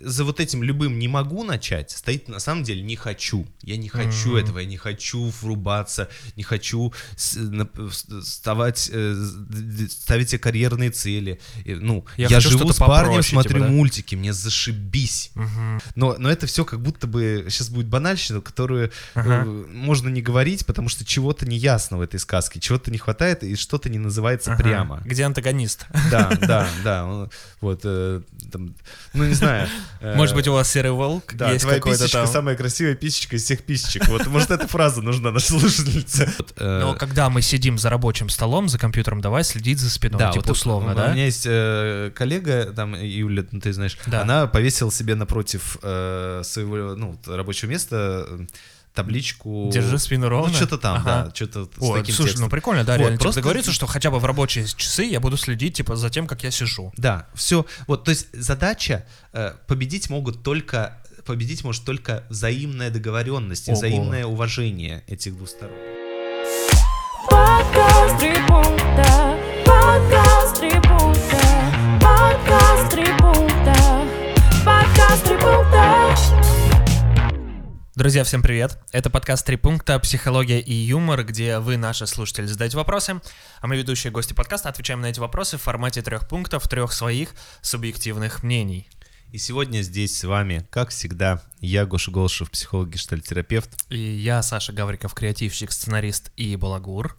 за вот этим любым не могу начать стоит на самом деле не хочу. Я не хочу Мгм. этого, я не хочу врубаться, не хочу вставать, э, ставить себе карьерные цели. Ну, Я я, живу что-то с парнем, попроще, смотрю типа, да? мультики, мне зашибись. Мгм. Но, но это все как будто бы сейчас будет банальщина, которую э, можно не говорить, потому что чего-то не ясно в этой сказке, чего-то не хватает и что-то не называется Ага. прямо. Где антагонист? Да, да, да. Вот, э, там, ну не знаю. Э, Может быть, у вас серый волк да, есть твоя какой-то писечка там? самая красивая писечка из всех писечек. Вот, может, эта фраза нужна нашей слушательнице. Э, Но когда мы сидим за рабочим столом, за компьютером, давай следить за спиной, да, типа вот условно, у, да? У меня есть э, коллега, там, Юля, ну, ты знаешь, Да. она повесила себе напротив э, своего, ну, рабочего места э, табличку... Держи спину ровно. Ну, что-то там, Ага. да, что-то с О, таким слушай, текстом. ну прикольно, да, Вот, реально. Типа просто- договориться, что хотя бы в рабочие часы я буду следить, типа, за тем, как я сижу. Да, все. Вот, то есть задача э, победить могут только победить может только взаимная договоренность, и Ого. взаимное уважение этих двух сторон. Подкаст три пункта, подкаст три пункта, подкаст три пункта, подкаст три пункта. Друзья, всем привет! Это подкаст «Три пункта. Психология и юмор», где вы, наши слушатели, задаете вопросы, а мы, ведущие гости подкаста, отвечаем на эти вопросы в формате трех пунктов, трех своих субъективных мнений. И сегодня здесь с вами, как всегда, я, Гоша Голшев, психолог, гештальтерапевт. И я, Саша Гавриков, креативщик, сценарист и балагур.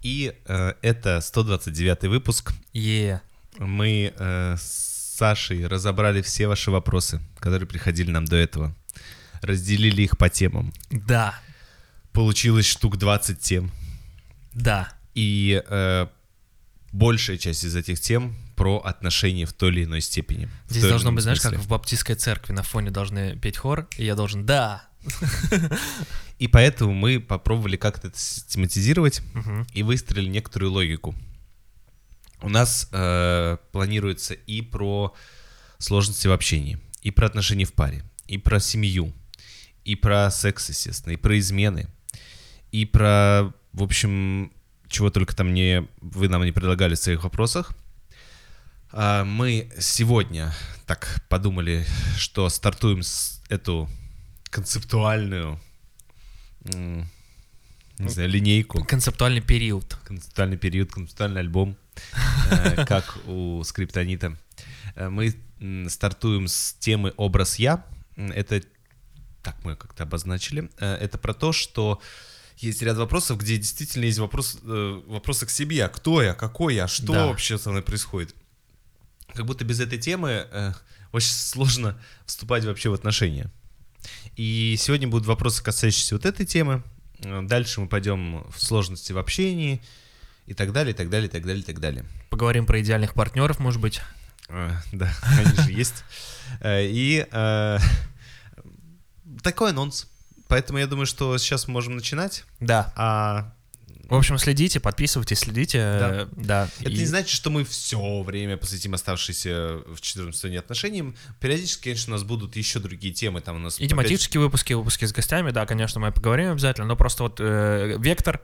И э, это 129 выпуск. Е. Мы э, с Сашей разобрали все ваши вопросы, которые приходили нам до этого. Разделили их по темам. Да, Получилось штук 20 тем. да. И э, большая часть из этих тем про отношения в той или иной степени. Здесь должно быть, знаешь, как смысле. в баптистской церкви на фоне должны петь хор, и я должен «да». И поэтому мы попробовали как-то это систематизировать Мгм. и выстроили некоторую логику. У нас э, планируется и про сложности в общении, и про отношения в паре, и про семью, и про секс, естественно, и про измены, и про, в общем, чего только там не вы нам не предлагали в своих вопросах. А, Мы сегодня так подумали, что стартуем с эту концептуальную, не знаю, линейку Концептуальный период. концептуальный период, концептуальный альбом, э, как у скриптонита. Э, Мы стартуем с темы «Образ я». Это, так мы как-то обозначили, Э, это про то, что есть ряд вопросов, где действительно есть вопрос, э, вопросы к себе. А кто я, какой я, что Да. вообще со мной происходит? Как будто без этой темы э, очень сложно вступать вообще в отношения. И сегодня будут вопросы, касающиеся вот этой темы. Э, Дальше мы пойдем в сложности в общении и так далее, и так далее, и так далее, и так далее. Поговорим про идеальных партнеров, может быть. Э, Да, они же есть. И такой анонс. Поэтому я думаю, что сейчас мы можем начинать. Да. А В общем, следите, подписывайтесь, следите. э, Да. это И- не значит, что мы все время посвятим оставшиеся в 14 сезоне отношениям. Периодически, конечно, у нас будут еще другие темы. Там у нас И опять- тематические выпуски, выпуски с гостями, да, конечно, мы поговорим обязательно, но просто вот э, вектор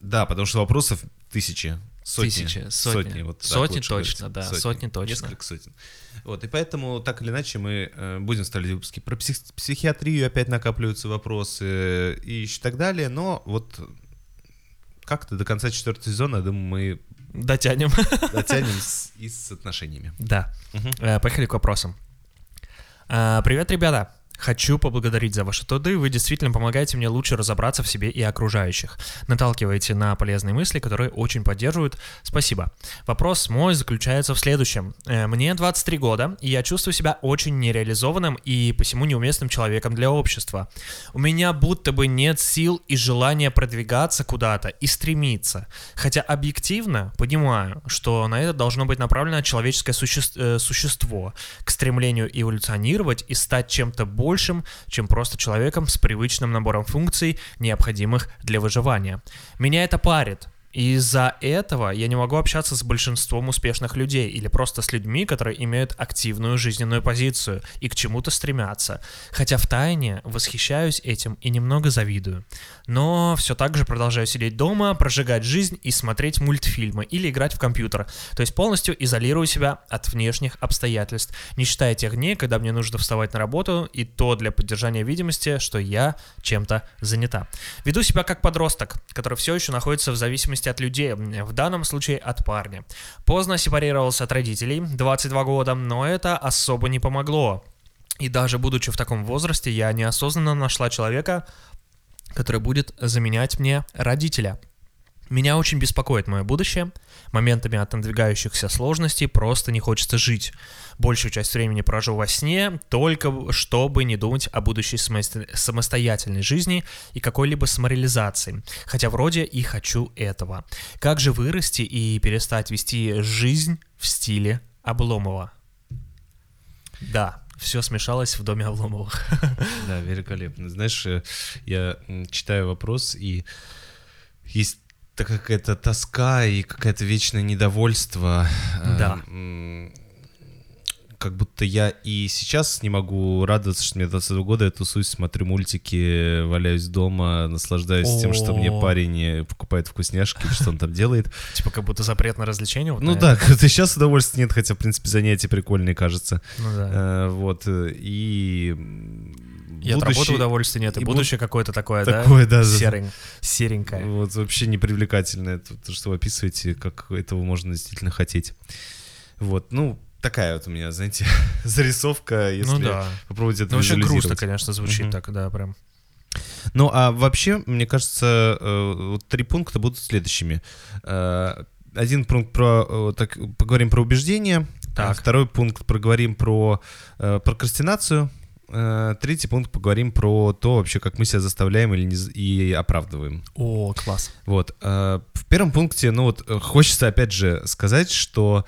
Да, потому что вопросов тысячи, сотни. Тысячи, сотни. вот так Сотни точно, говорить. да, сотни точно. Несколько сотен. Вот, и поэтому, так или иначе, мы э, будем ставить выпуски про псих- психиатрию, опять накапливаются вопросы и еще так далее, но вот как-то до конца четвертого сезона, я думаю, мы дотянем. дотянем с, и с отношениями. Да. Мгм. Э, Поехали к вопросам. А, Привет, ребята. Хочу поблагодарить за ваши труды. Вы действительно помогаете мне лучше разобраться в себе и окружающих. Наталкиваете на полезные мысли, которые очень поддерживают. Спасибо. Вопрос мой заключается в следующем. Э, Мне 23 года, и я чувствую себя очень нереализованным и посему неуместным человеком для общества. У меня будто бы нет сил и желания продвигаться куда-то и стремиться. Хотя объективно понимаю, что на это должно быть направлено человеческое суще- э, существо к стремлению эволюционировать и стать чем-то большим, чем просто человеком с привычным набором функций, необходимых для выживания. Меня это парит. Из-за этого я не могу общаться с большинством успешных людей или просто с людьми, которые имеют активную жизненную позицию и к чему-то стремятся. Хотя в тайне восхищаюсь этим и немного завидую. Но все так же продолжаю сидеть дома, прожигать жизнь и смотреть мультфильмы или играть в компьютер. То есть полностью изолирую себя от внешних обстоятельств, не считая тех дней, когда мне нужно вставать на работу, и то для поддержания видимости, что я чем-то занята. Веду себя как подросток, который все еще находится в зависимости от людей, в данном случае от парня. Поздно сепарировался от родителей, 22 года, но это особо не помогло. И даже будучи в таком возрасте, я неосознанно нашла человека, который будет заменять мне родителя. Меня очень беспокоит мое будущее. Моментами от надвигающихся сложностей просто не хочется жить. Большую часть времени прожил во сне, только чтобы не думать о будущей самосто- самостоятельной жизни и какой-либо самореализации. Хотя вроде и хочу этого. Как же вырасти и перестать вести жизнь в стиле Обломова? Да, все смешалось в доме Обломовых. Да, великолепно. Знаешь, э, я читаю вопрос, и есть такая какая-то тоска и какое-то вечное недовольство. э, Да. Как будто я и сейчас не могу радоваться, что мне 22 года, я тусуюсь, смотрю мультики, валяюсь дома, наслаждаюсь тем, что мне парень э, покупает вкусняшки, что он там делает. Типа как будто запрет на развлечение. вот Ну да, сейчас удовольствия нет, хотя, в принципе, занятия прикольные, кажется. Ну да. Э, Вот, э, и... И от работы удовольствия нет, и, и буд- будущее какое-то такое, Такое, да, да? Серень- серенькое. Вот вообще непривлекательное, то, то, что вы описываете, как этого можно действительно хотеть. Вот, ну, такая вот у меня, знаете, зарисовка, если ну да. попробовать это Ну вообще грустно, конечно, звучит Мгм. так, да, прям. Ну, а вообще, мне кажется, э, вот три пункта будут следующими. Э, Один пункт про, э, так, поговорим про убеждения, Так. а второй пункт проговорим про прокрастинацию, третий пункт поговорим про то вообще, как мы себя заставляем или не, и оправдываем. О, класс. Вот. э, В первом пункте, ну вот, э, хочется опять же сказать, что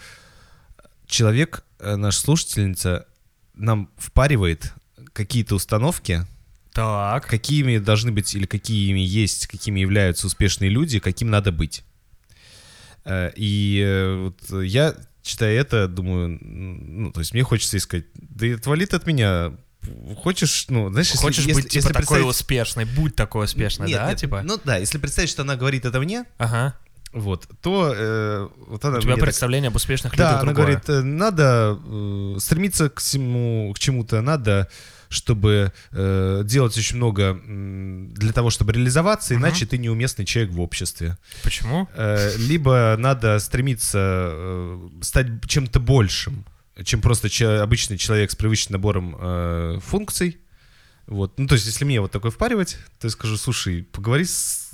человек, э, наша слушательница, нам впаривает какие-то установки, Так. какими должны быть или какими есть, какими являются успешные люди, каким надо быть. Э, И э, вот я, читая это, думаю, ну, то есть мне хочется ей сказать, да и отвали от меня. Хочешь, ну, знаешь, если- Хочешь если- быть типа если такой представить- успешной, будь такой успешной, Нет, да, нет, типа? Ну да, если представить, что она говорит это мне, Ага. вот, то э, вот она У тебя мне так- представление об успешных Да, людях она другое. говорит, э, надо э, стремиться к, всему, к чему-то, надо, чтобы э, делать очень много для того, чтобы реализоваться, Мгм. иначе ты неуместный человек в обществе. Почему? Э, либо надо стремиться э, стать чем-то большим, чем просто че- обычный человек с привычным набором э, функций. Вот. Ну, то есть, если мне вот такое впаривать, то я скажу, слушай, поговори с...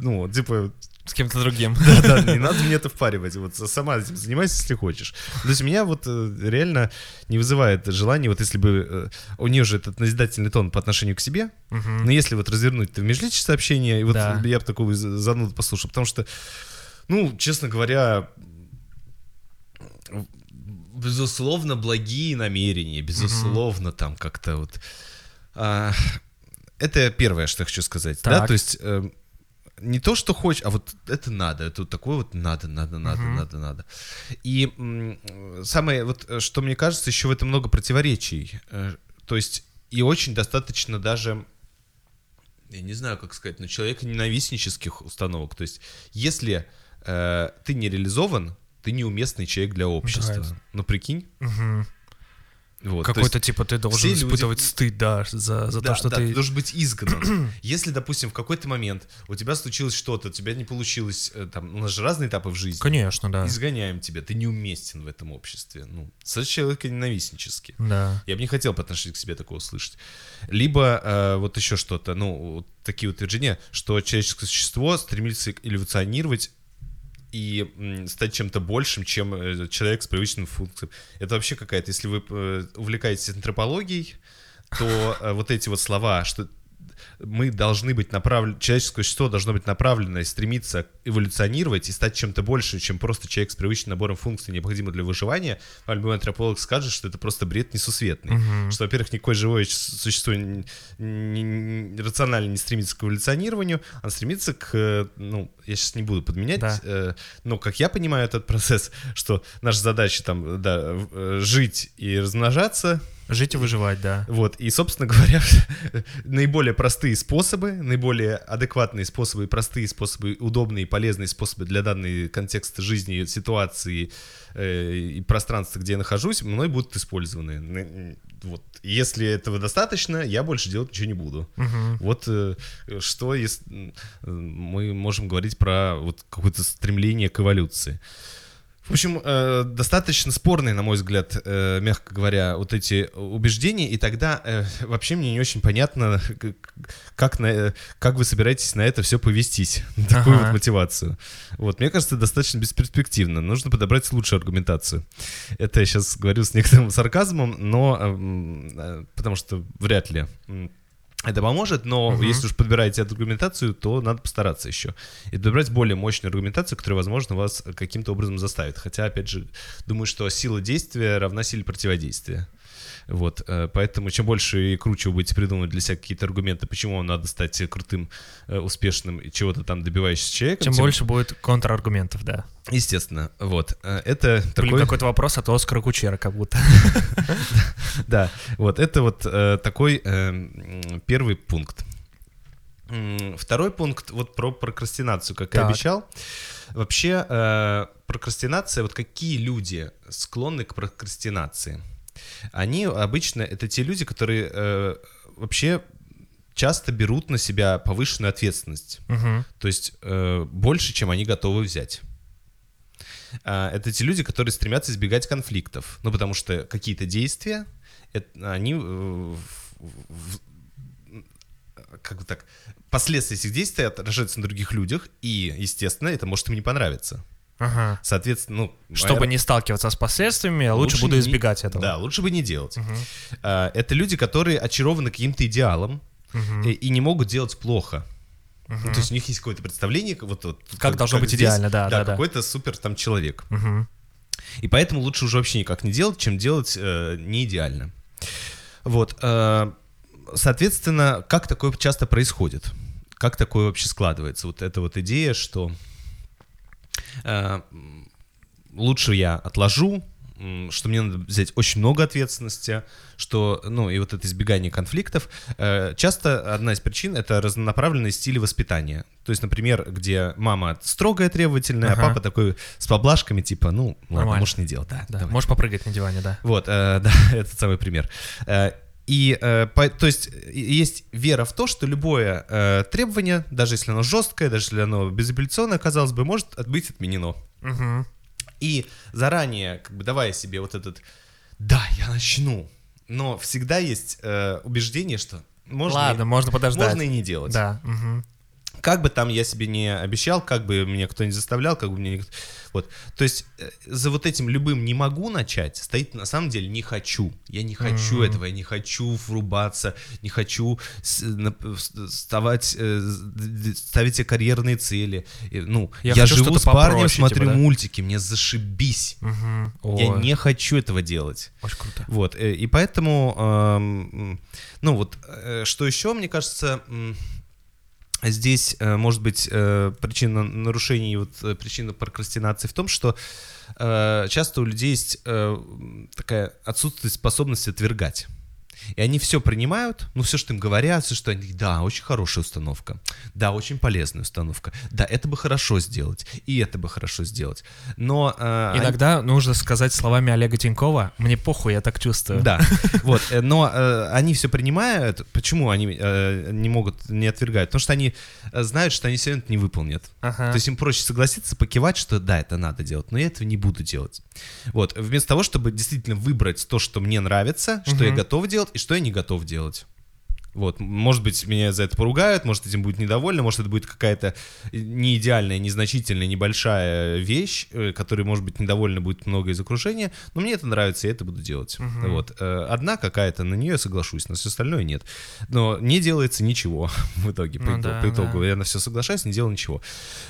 Ну, типа, С кем-то другим. да, да, не надо мне это впаривать. Вот сама этим занимайся, если хочешь. То есть меня вот э, реально не вызывает желание, вот если бы э, у нее же этот назидательный тон по отношению к себе, но если вот развернуть это в межличные сообщения, и вот Да. я бы такого за- зануду послушал, потому что, ну, честно говоря, безусловно, благие намерения, безусловно, там как-то вот... а, это первое, что я хочу сказать. Да, Так. то есть э, не то, что хочешь, а вот это надо, это вот такое вот надо, надо, надо, Мгм. надо, надо. И самое вот, что мне кажется, еще в этом много противоречий. Э, То есть и очень достаточно даже я не знаю, как сказать, но человека ненавистнических установок. То есть, если э, ты не реализован, ты неуместный человек для общества. Да. Ну, прикинь. Мгм. Вот, то Какой-то типа ты должен люди- испытывать стыд, да, за, за да, то, что да, ты... ты должен быть изгнан. Если, допустим, в какой-то момент у тебя случилось что-то, у тебя не получилось, э, там, у нас же разные этапы в жизни. Конечно, да. Изгоняем тебя, ты неуместен в этом обществе. Ну, с человека ненавистнически. Да. Я бы не хотел по отношению к себе такого слышать. Либо э, вот еще что-то, ну, вот такие утверждения, что человеческое существо стремится эволюционировать и стать чем-то большим, чем э, человек с привычным функцией. Это вообще какая-то, если вы э, увлекаетесь антропологией, то э, вот эти вот слова, что мы должны быть направлены, человеческое существо должно быть направлено и стремиться эволюционировать и стать чем-то больше, чем просто человек с привычным набором функций, необходимых для выживания, любой антрополог скажет, что это просто бред несусветный. Что, во-первых, никакое живое существо не- не- не- рационально не стремится к эволюционированию, а стремится к, э, ну, я сейчас не буду подменять, Да. э, но как я понимаю этот процесс, что наша задача там, да, э, жить и размножаться, Жить и выживать, да. вот, и, собственно говоря, наиболее простые способы, наиболее адекватные способы, простые способы, удобные и полезные способы для данной контекста жизни, ситуации э, и пространства, где я нахожусь, мной будут использованы. Вот. Если этого достаточно, я больше делать ничего не буду. Мгм. Вот э, что если э, мы можем говорить про вот какое-то стремление к эволюции. В общем, э, достаточно спорные, на мой взгляд, э, мягко говоря, вот эти убеждения, и тогда э, вообще мне не очень понятно, как, на, как вы собираетесь на это все повестись, на такую Ага. вот мотивацию. Вот, мне кажется, достаточно бесперспективно. Нужно подобрать лучшую аргументацию. Это я сейчас говорю с некоторым сарказмом, но эм, э, потому что вряд ли это поможет, но Мгм. если уж подбираете эту аргументацию, то надо постараться еще. И подобрать более мощную аргументацию, которая, возможно, вас каким-то образом заставит. Хотя, опять же, думаю, что сила действия равна силе противодействия. Вот, э, поэтому чем больше и круче вы будете придумывать для себя какие-то аргументы, почему вам надо стать крутым, э, успешным и чего-то там добивающимся человеком, Тем больше будет контраргументов, да. Естественно, вот. Э, Это Блин, такой... какой-то вопрос от Оскара Кучера как будто. Да, вот это вот такой первый пункт. Второй пункт вот про прокрастинацию, как Так. я обещал. Вообще прокрастинация, вот какие люди склонны к прокрастинации? Они обычно это те люди, которые э, вообще часто берут на себя повышенную ответственность. Мгм. То есть э, больше, чем они готовы взять. А, Это те люди, которые стремятся избегать конфликтов. Ну, потому что какие-то действия, это- они... э, в- в- как бы так... Последствия этих действий отражаются на других людях, и, естественно, это может им не понравиться. Ага. Соответственно, ну... Чтобы моя- не сталкиваться с последствиями, лучше, лучше буду не- избегать этого. Да, лучше бы не делать. Мгм. А, Это люди, которые очарованы каким-то идеалом Мгм. и, и не могут делать плохо. Ну, Мгм. то есть у них есть какое-то представление, вот, вот, Как должно быть здесь, идеально, да, да, да. какой-то супер там человек. Мгм. И поэтому лучше уже вообще никак не делать, чем делать э, не идеально. Вот. э, соответственно, как такое часто происходит? Как такое вообще складывается? Вот эта вот идея, что э, лучше я отложу, что мне надо взять очень много ответственности, что, ну, и вот это избегание конфликтов. Э, Часто одна из причин — это разнонаправленные стили воспитания. То есть, например, где мама строгая, требовательная, Ага. а папа такой с поблажками, типа, ну, ладно, Нормально. можешь не делать, да. Да, давай. можешь попрыгать на диване, да. Вот, э, да, этот самый пример. И, э, по- то есть, есть вера в то, что любое э, требование, даже если оно жесткое, даже если оно безапелляционное, казалось бы, может быть отменено. Мгм. И заранее, как бы давая себе вот этот «да, я начну», но всегда есть э, убеждение, что можно, Ладно, и, можно подождать. можно и не делать. Да. мгм. Как бы там я себе не обещал, как бы меня кто не заставлял, как бы мне никто... Вот. То есть э, за вот этим любым «не могу начать» стоит на самом деле «не хочу». Я не хочу Мгм. этого, я не хочу врубаться, не хочу вставать, э, ставить себе карьерные цели. Ну, Я я, живу с парнем, смотрю типа, да? мультики, мне зашибись. Мгм. Я не хочу этого делать. Очень круто. Вот, э, и поэтому, эм, ну вот, что еще, мне кажется, здесь э, может быть э, причина нарушений, вот э, причина прокрастинации в том, что часто у людей есть такая отсутствие способности отвергать. И они все принимают, ну все, что им говорят, все, что они, да, очень хорошая установка, да, очень полезная установка, да, это бы хорошо сделать, и это бы хорошо сделать. Но э, они- Иногда нужно сказать словами Олега Тинькова, мне похуй, я так чувствую. да, вот, э, но э, они все принимают. Почему они э, не могут, не отвергают? Потому что они знают, что они все равно это не выполнят. Ага. То есть им проще согласиться, покивать, что да, это надо делать, но я этого не буду делать. Вот, вместо того, чтобы действительно выбрать то, что мне нравится, что я готов делать и что я не готов делать. Вот, может быть, меня за это поругают, может, этим будет недовольны, может, это будет какая-то не идеальная, незначительная, небольшая вещь, э, которой, может быть, недовольно будет много из окружения, но мне это нравится, я это буду делать. Мгм. Вот. э, Одна какая-то, на нее я соглашусь, на все остальное нет. Но не делается ничего в итоге, по, Ну итогу, да, по итогу. да. Я на все соглашаюсь, не делаю ничего.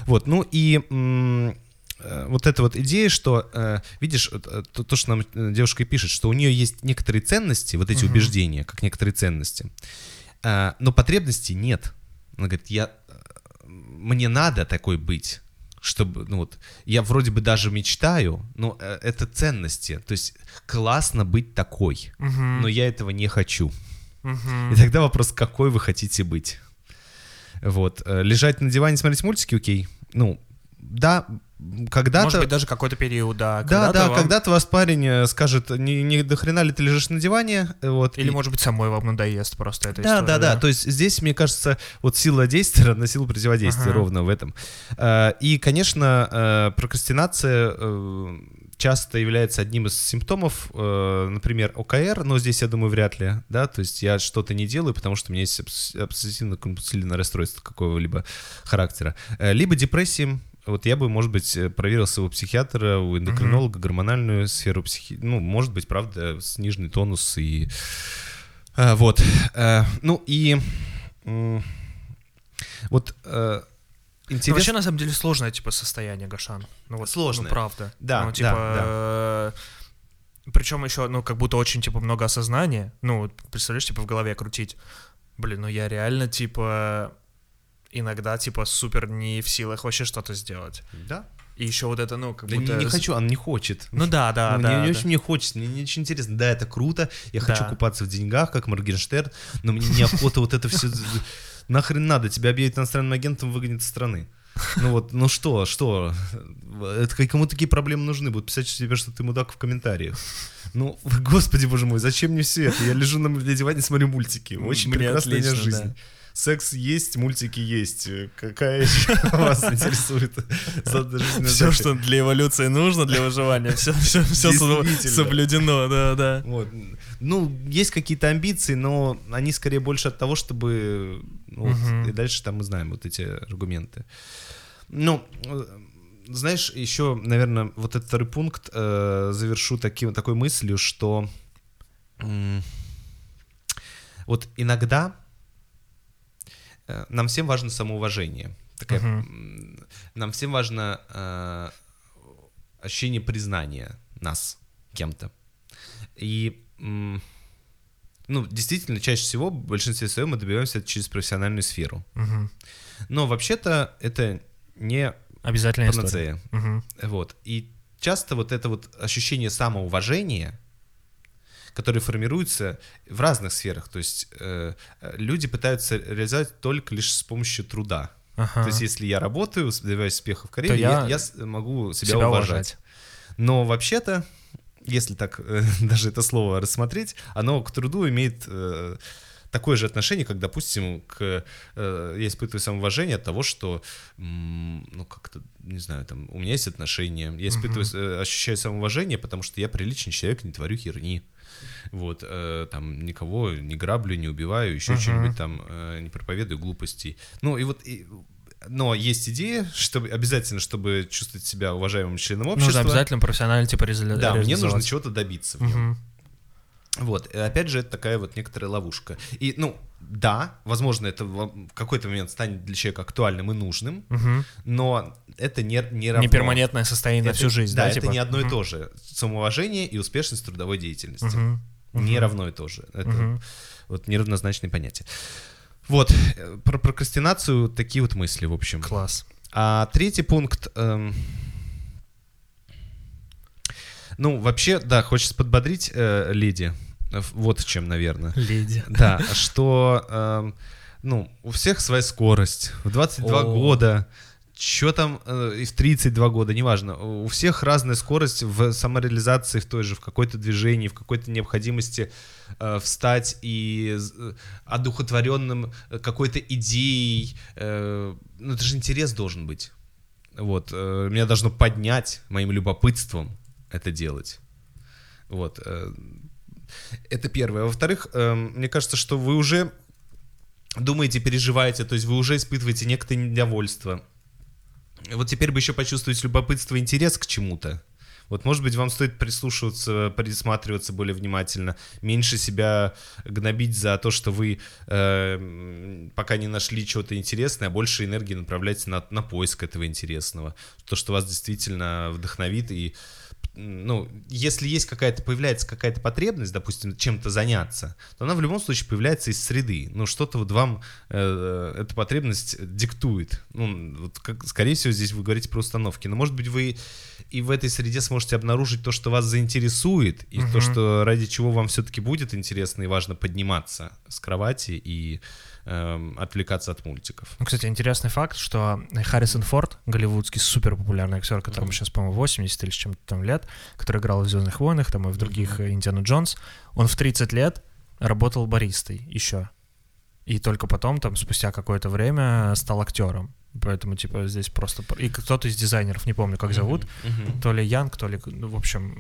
Вот, ну и... э, Вот эта вот идея, что, э, видишь, э, то, то, что нам девушка и пишет, что у нее есть некоторые ценности, вот эти Мгм. убеждения, как некоторые ценности, но потребностей нет. Она говорит, я, мне надо такой быть, чтобы, ну вот, я вроде бы даже мечтаю, но это ценности, то есть классно быть такой, Мгм. но я этого не хочу. Мгм. И тогда вопрос, какой вы хотите быть? Вот, лежать на диване, смотреть мультики, окей. Ну, да, когда-то... Может быть, даже какой-то период, да. Да, когда-то да, вам- когда-то вас парень э, скажет, не, не до хрена ли ты лежишь на диване, вот. Или, и- может быть, самой вам надоест просто эта да, история. да, да. То есть здесь, мне кажется, вот сила действия равна сила противодействия Ага. ровно в этом. Э, И, конечно, э, прокрастинация часто является одним из симптомов, э, например, ОКР, но здесь, я думаю, вряд ли, да, то есть я что-то не делаю, потому что у меня есть обс- обсессивно-компульсивное расстройство какого-либо характера. Либо депрессии, вот я бы, может быть, э, проверил своего психиатра, у эндокринолога, гормональную сферу психи... Ну, может быть, правда, сниженный тонус и... э, Вот. Э, Ну и... Вот э, Ну, вообще, на самом деле, сложное, типа, состояние, Гашан. Ну, вот, Сложное. Ну, правда. Да, Ну, да, типа... Причем еще, ну, как будто очень, типа, много осознания. Ну, представляешь, типа, в голове крутить. Блин, ну я реально, типа, иногда, типа, супер не в силах вообще что-то сделать. Да. И еще вот это, ну, как Да не, будто... не хочу, он не хочет. Ну да, да, Ну, да. не, не да. очень мне хочется, мне не очень интересно. Да, это круто, я хочу Да. купаться в деньгах, как Моргенштерн, но мне неохота вот это все... Нахрен надо, тебя объявят иностранным агентом, выгонят из страны. Ну вот, ну что, что? Это кому такие проблемы нужны? Будут писать тебе, что ты мудак в комментариях. Ну, господи, боже мой, зачем мне все это? Я лежу на диване, смотрю мультики. Очень Мне прекрасная отлично, жизнь. да. Секс есть, мультики есть. Какая еще вас интересует Все, что для эволюции нужно, для выживания, все, все, все соблюдено, да, да. Вот. Ну, есть какие-то амбиции, но они скорее больше от того, чтобы... ну, вот, и дальше там мы знаем вот эти аргументы. Ну, э, знаешь, еще, наверное, вот этот второй пункт э, завершу таким, такой мыслью, что м, вот иногда э, нам всем важно самоуважение. Такая, м, нам всем важно э, ощущение признания нас кем-то. И, ну, действительно, чаще всего в большинстве своем мы добиваемся это через профессиональную сферу. Мгм. Но вообще-то это не Обязательная история. панацея. Мгм. Вот. И часто вот это вот ощущение самоуважения, которое формируется в разных сферах, то есть э, э, люди пытаются реализовать только лишь с помощью труда. Ага. То есть если я работаю, добиваюсь успеха в карьере, я я, могу себя, Себя уважать. уважать. Но вообще-то, если так э, даже это слово рассмотреть, оно к труду имеет э, такое же отношение, как, допустим, к, э, я испытываю самоуважение от того, что, м, ну, как-то, не знаю, там, у меня есть отношения, я испытываю, э, ощущаю самоуважение, потому что я приличный человек, не творю херни. Вот, э, там, никого не граблю, не убиваю, еще Мгм. что-нибудь там, э, не проповедую глупостей. Ну, и вот, и- но есть идея, чтобы обязательно, чтобы чувствовать себя уважаемым членом общества. Нужно обязательно профессионально, типа, резали- Да, мне нужно чего-то добиться в нем. Мгм. Вот, и опять же, это такая вот некоторая ловушка. И, ну, да, возможно, это в какой-то момент станет для человека актуальным и нужным, Мгм. но это не, не равно. Не перманентное состояние на Это- всю жизнь, да? да, это типа? не одно и Мгм. то же. Самоуважение и успешность трудовой деятельности. Мгм. Не равно и то же. Это Мгм. вот неравнозначные понятия. Вот, э, про прокрастинацию такие вот мысли, в общем. Класс. А третий пункт. эм, ну, вообще, да, хочется подбодрить э, леди. Э, Вот в чем, наверное. Леди. Да, что, эм, ну, у всех своя скорость. В 22 О. года, что там, э, и в 32 года, неважно. У всех разная скорость в самореализации, в той же, в какой-то движении, в какой-то необходимости э, встать и э, одухотворенным э, какой-то идеей. э, ну, это же интерес должен быть. Вот, э, меня должно поднять моим любопытством это делать. Вот. э, это первое. Во-вторых, эм, мне кажется, что вы уже думаете, переживаете, то есть вы уже испытываете некоторое недовольство. Вот теперь бы еще почувствовать любопытство интерес к чему-то. Вот, может быть, вам стоит прислушиваться, присматриваться более внимательно, меньше себя гнобить за то, что вы э, пока не нашли чего-то интересное, а больше энергии направлять на, на поиск этого интересного. То, что вас действительно вдохновит и ну, если есть какая-то, появляется какая-то потребность, допустим, чем-то заняться, то она в любом случае появляется из среды. Ну, что-то вот вам э, эта потребность диктует. Ну, вот как, скорее всего, здесь вы говорите про установки. Но, может быть, вы и в этой среде сможете обнаружить то, что вас заинтересует, и то, что ради чего вам все-таки будет интересно и важно подниматься с кровати и эм, отвлекаться от мультиков. Ну, Кстати, интересный факт, что Харрисон Форд, голливудский супер популярный актер, которому сейчас, по-моему, 80 или с чем-то там лет, который играл в Звездных войнах, там и в других э, Индиана Джонс, он в 30 лет работал баристой еще. И только потом, там, спустя какое-то время, стал актером. Поэтому, типа, здесь просто... пр- И кто-то из дизайнеров, не помню, как зовут, Мгм. то ли Янг, то ли, ну, в общем,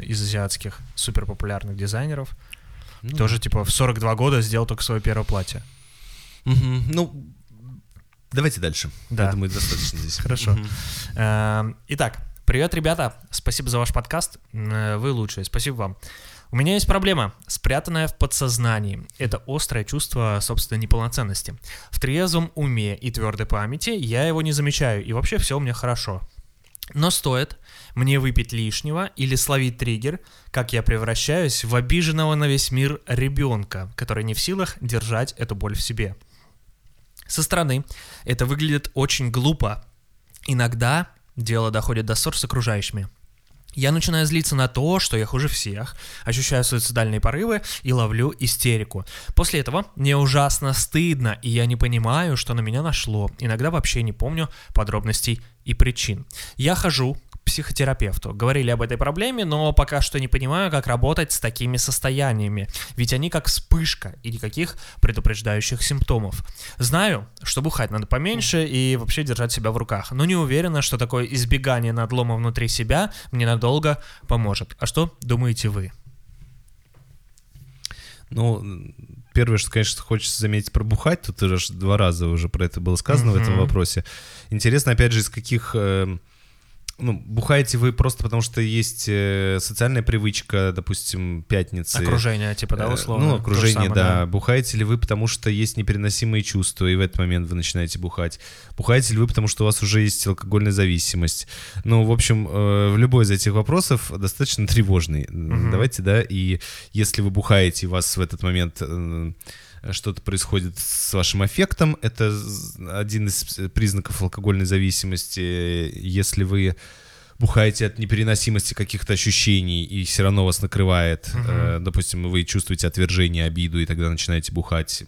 э, из азиатских супер популярных дизайнеров, Ну, тоже, типа, в 42 года сделал только свое первое платье. Мгм. Ну, давайте дальше. Да. Я думаю, достаточно здесь. Хорошо. Эм, Итак, привет, ребята. Спасибо за ваш подкаст. Э, Вы лучшие. Спасибо вам. У меня есть проблема, спрятанная в подсознании. Это острое чувство собственной неполноценности. В трезвом уме и твердой памяти я его не замечаю, и вообще все у меня хорошо. Но стоит мне выпить лишнего или словить триггер, как я превращаюсь в обиженного на весь мир ребенка, который не в силах держать эту боль в себе. Со стороны это выглядит очень глупо. Иногда дело доходит до ссор с окружающими. Я начинаю злиться на то, что я хуже всех, ощущаю суицидальные порывы и ловлю истерику. После этого мне ужасно стыдно, и я не понимаю, что на меня нашло. Иногда вообще не помню подробностей и причин. Я хожу психотерапевту. Говорили об этой проблеме, но пока что не понимаю, как работать с такими состояниями. Ведь они как вспышка и никаких предупреждающих симптомов. Знаю, что бухать надо поменьше и вообще держать себя в руках, но не уверена, что такое избегание надлома внутри себя мне надолго поможет. А что думаете вы? Ну, первое, что, конечно, хочется заметить про бухать, тут уже два раза уже про это было сказано в этом вопросе. Интересно, опять же, из каких... э, ну, бухаете вы просто потому, что есть э, социальная привычка, допустим, пятницы. Окружение, типа, да, Э, условно? Ну, окружение, самое, да. Бухаете ли вы, потому что есть непереносимые чувства, и в этот момент вы начинаете бухать? Бухаете ли вы, потому что у вас уже есть алкогольная зависимость? Ну, в общем, э, в любой из этих вопросов достаточно тревожный. Мгм. Давайте, да, и если вы бухаете, и вас в этот момент что-то происходит с вашим аффектом, это один из признаков алкогольной зависимости. Если вы бухаете от непереносимости каких-то ощущений и все равно вас накрывает, э, допустим, вы чувствуете отвержение, обиду и тогда начинаете бухать,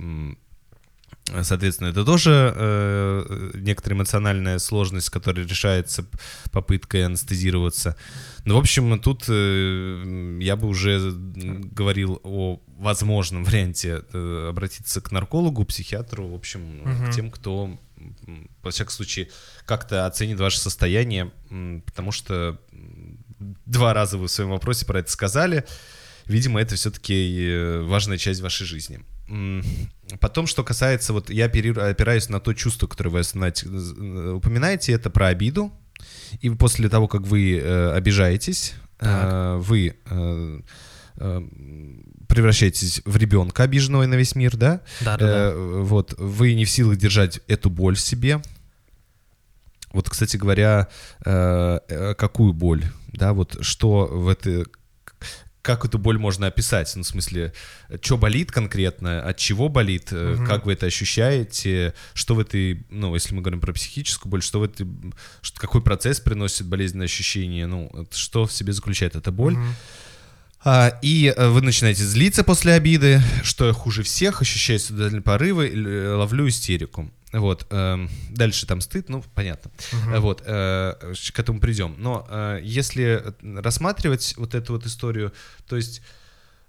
Соответственно, это тоже э, некоторая эмоциональная сложность, которая решается попыткой анестезироваться. Ну, в общем, тут э, я бы уже говорил о возможном варианте э, обратиться к наркологу, психиатру, в общем, Мгм. к тем, кто, во всяком случае, как-то оценит ваше состояние, потому что два раза вы в своем вопросе про это сказали. Видимо, это все-таки важная часть вашей жизни. Потом, что касается, вот я опираюсь на то чувство, которое вы э, упоминаете, это про обиду. И после того, как вы э, обижаетесь, э, вы э, э, превращаетесь в ребенка, обиженного на весь мир, да? Да, да, да. Э, вот, вы не в силах держать эту боль в себе. Вот, кстати говоря, э, э, какую боль, да, вот что в это, как эту боль можно описать? Ну, в смысле, что болит конкретно, от чего болит, э, Мгм. как вы это ощущаете, что в этой, ну, если мы говорим про психическую боль, что в этой, что, какой процесс приносит болезненное ощущение, ну, что в себе заключает эта боль? А, и э, вы начинаете злиться после обиды, что я хуже всех, ощущаю суицидальные порывы, л- ловлю истерику. Вот. эм, Дальше там стыд, ну, понятно. Э, Вот. э, К этому придем. Но э, если рассматривать вот эту вот историю, то есть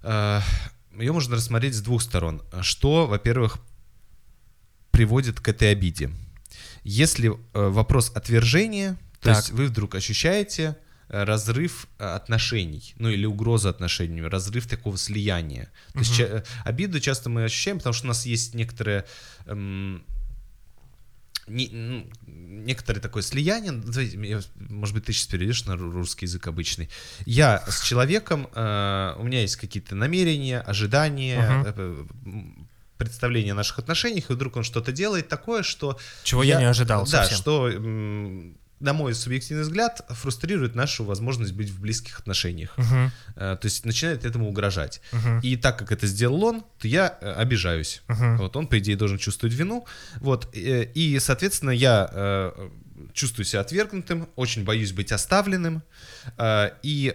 ее можно рассмотреть с двух сторон. Что, во-первых, приводит к этой обиде? Если э, вопрос отвержения, то Так. есть вы вдруг ощущаете э, разрыв э, отношений, ну или угроза отношений, разрыв такого слияния. То есть ча- э, обиду часто мы ощущаем, потому что у нас есть некоторое эм, не- ну, некоторое такое слияние, я- может быть, ты сейчас перейдешь на ру- русский язык обычный. Я с человеком, э, у меня есть какие-то намерения, ожидания, Мгм. э, о наших отношениях, и вдруг он что-то делает такое, что... Чего я, не ожидал Да, совсем. что, на мой субъективный взгляд, фрустрирует нашу возможность быть в близких отношениях. Э, То есть начинает этому угрожать. мгм, И так как это сделал он, то я э, обижаюсь. мгм. Вот он, по идее, должен чувствовать вину. Вот. э, И, соответственно, я чувствую себя отвергнутым, очень боюсь быть оставленным. И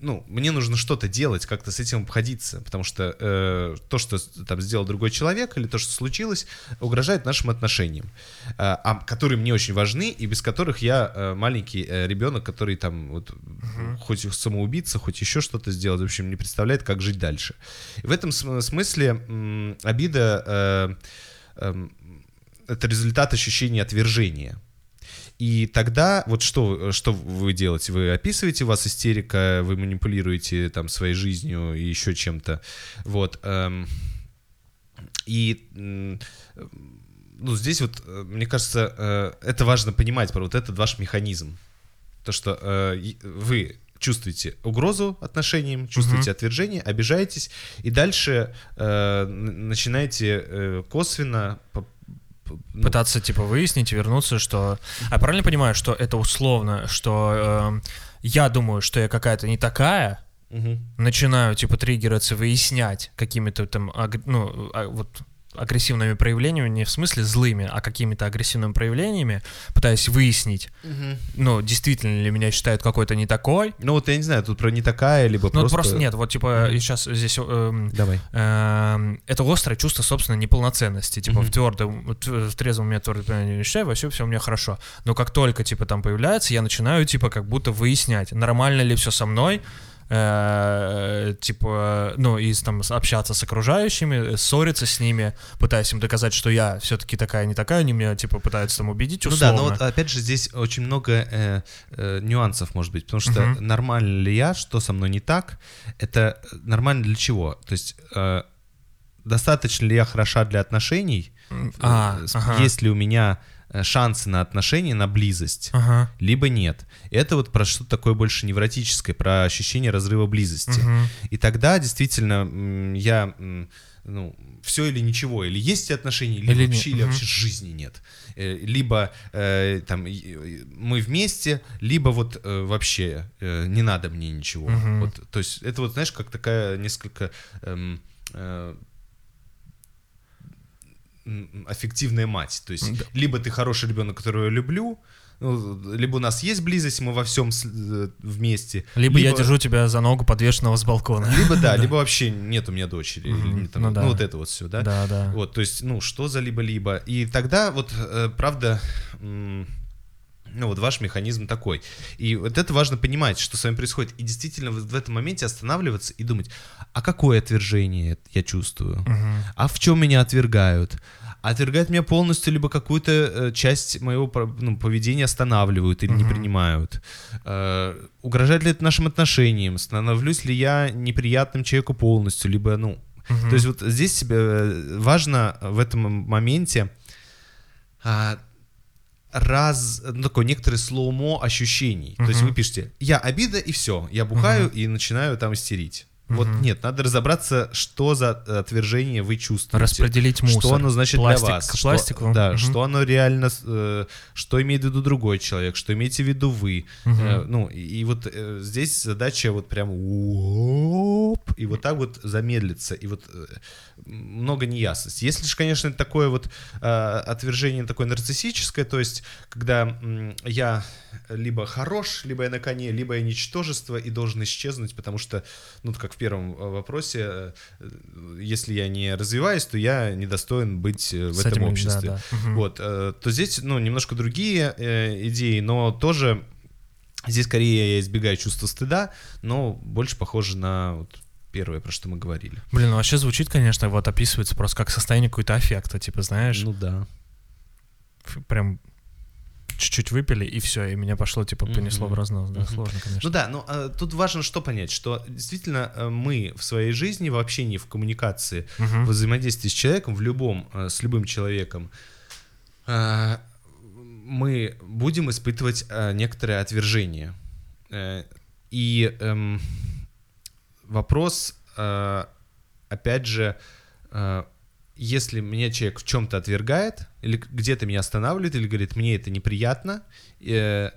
ну, мне нужно что-то делать, как-то с этим обходиться, потому что э, то, что там сделал другой человек или то, что случилось, угрожает нашим отношениям, э, а, которые мне очень важны и без которых я э, маленький э, ребенок, который там вот хоть и самоубийца, хоть еще что-то сделать, в общем, не представляет, как жить дальше. И в этом см- смысле м, обида э, эм, это результат ощущения отвержения. И тогда вот что, что вы делаете? Вы описываете, у вас истерика, вы манипулируете там своей жизнью и еще чем-то. Вот. эм, и ну, здесь вот, э, мне кажется, э, это важно понимать, про вот этот ваш механизм. То, что э, вы чувствуете угрозу отношениям, чувствуете отвержение, обижаетесь, и дальше э, начинаете э, косвенно по- ну, Пытаться, типа, выяснить, вернуться, что... А правильно понимаю, что это условно, что эм, я думаю, что я какая-то не такая, мгм. начинаю, типа, триггериться, выяснять какими-то там, ну, а, вот агрессивными проявлениями, не в смысле злыми, а какими-то агрессивными проявлениями, пытаясь выяснить, ну, действительно ли меня считают какой-то не такой. Ну вот я не знаю, тут про не такая, либо Ну, просто... вот просто нет, вот, типа, сейчас здесь... эм, Давай. эм, это острое чувство собственной неполноценности. Типа Мгм. в твердом, э, в трезвом уме твердо не считаю, все, все у меня хорошо. Но как только типа там появляется, я начинаю типа как будто выяснять, нормально ли все со мной, э, типа, ну, и там общаться с окружающими, э, ссориться с ними, пытаясь им доказать, что я все-таки такая, не такая, они меня, типа, пытаются там убедить, Ну условно. да, но вот опять же здесь очень много э, э, нюансов может быть, потому что Мгм. нормально ли я, что со мной не так, это нормально для чего? То есть э, достаточно ли я хороша для отношений? А, Э, с- ага. Есть ли у меня шансы на отношения, на близость? Ага. Либо нет. Это вот про что-то такое больше невротическое, про ощущение разрыва близости. Мгм. И тогда действительно я, ну, все или ничего, или есть отношения, или, Или вообще, нет, или мгм. вообще жизни нет. Э, Либо э, там и мы вместе, либо вот э, вообще э, не надо мне ничего. Мгм. Вот, то есть это вот, знаешь, как такая несколько эм, э, м, аффективная мать. То есть Да. либо ты хороший ребенок, которого я люблю, ну, либо у нас есть близость, мы во всем с- э, вместе. Либо, я держу тебя за ногу подвешенного с балкона. Либо да, либо вообще нет у меня дочери. или там, Ну ну, вот это вот все, да? Да, да. Вот, то есть, ну, что за либо-либо. И тогда вот, э, правда, м, ну, вот ваш механизм такой. И вот это важно понимать, что с вами происходит. И действительно в этом моменте останавливаться и думать, а какое отвержение я чувствую? Мгм. А в чем меня отвергают? Отвергают меня полностью, либо какую-то э, часть моего ну, поведения останавливают или не Мгм. принимают. Э, угрожает ли это нашим отношениям? Становлюсь ли я неприятным человеку полностью, либо, ну... Мгм. То есть вот здесь себе э, важно в этом моменте а, раз, ну, такое некоторое слоумо ощущений. То есть вы пишете, я обида и все, я бухаю и начинаю там истерить. Вот Мгм. нет, надо разобраться, что за отвержение вы чувствуете. Распределить мусор. Что оно значит Пластик для вас? к Что- пластику. да, Мгм. что оно реально, э, что имеет в виду другой человек, что имеете в виду вы. Мгм. Э, ну, и, и вот э, здесь задача вот прям и вот так вот замедлиться, и вот э, много неясности. Если же, конечно, такое вот э, отвержение такое нарциссическое, то есть, когда м, я либо хорош, либо я на коне, либо я ничтожество и должен исчезнуть, потому что, ну, как в первом э, вопросе, э, если я не развиваюсь, то я недостоин быть э, в С этом этим, да, обществе. да. Мгм. Вот, э, то здесь, ну, немножко другие э, идеи, но тоже здесь скорее я избегаю чувства стыда, но больше похоже на вот первое, про что мы говорили. Блин, ну вообще звучит, конечно, вот описывается просто как состояние какой-то аффекта, типа, знаешь, Ну да. прям чуть-чуть выпили, и все, и меня пошло, типа, понесло в разнос. Да, сложно, Ну конечно. да, но э, тут важно что понять, что действительно э, мы в своей жизни, в общении, в коммуникации, в взаимодействии с человеком, в любом, э, с любым человеком, мы будем испытывать э, некоторое отвержение. И эм, вопрос, опять же, если меня человек в чем-то отвергает, или где-то меня останавливает, или говорит, мне это неприятно, э,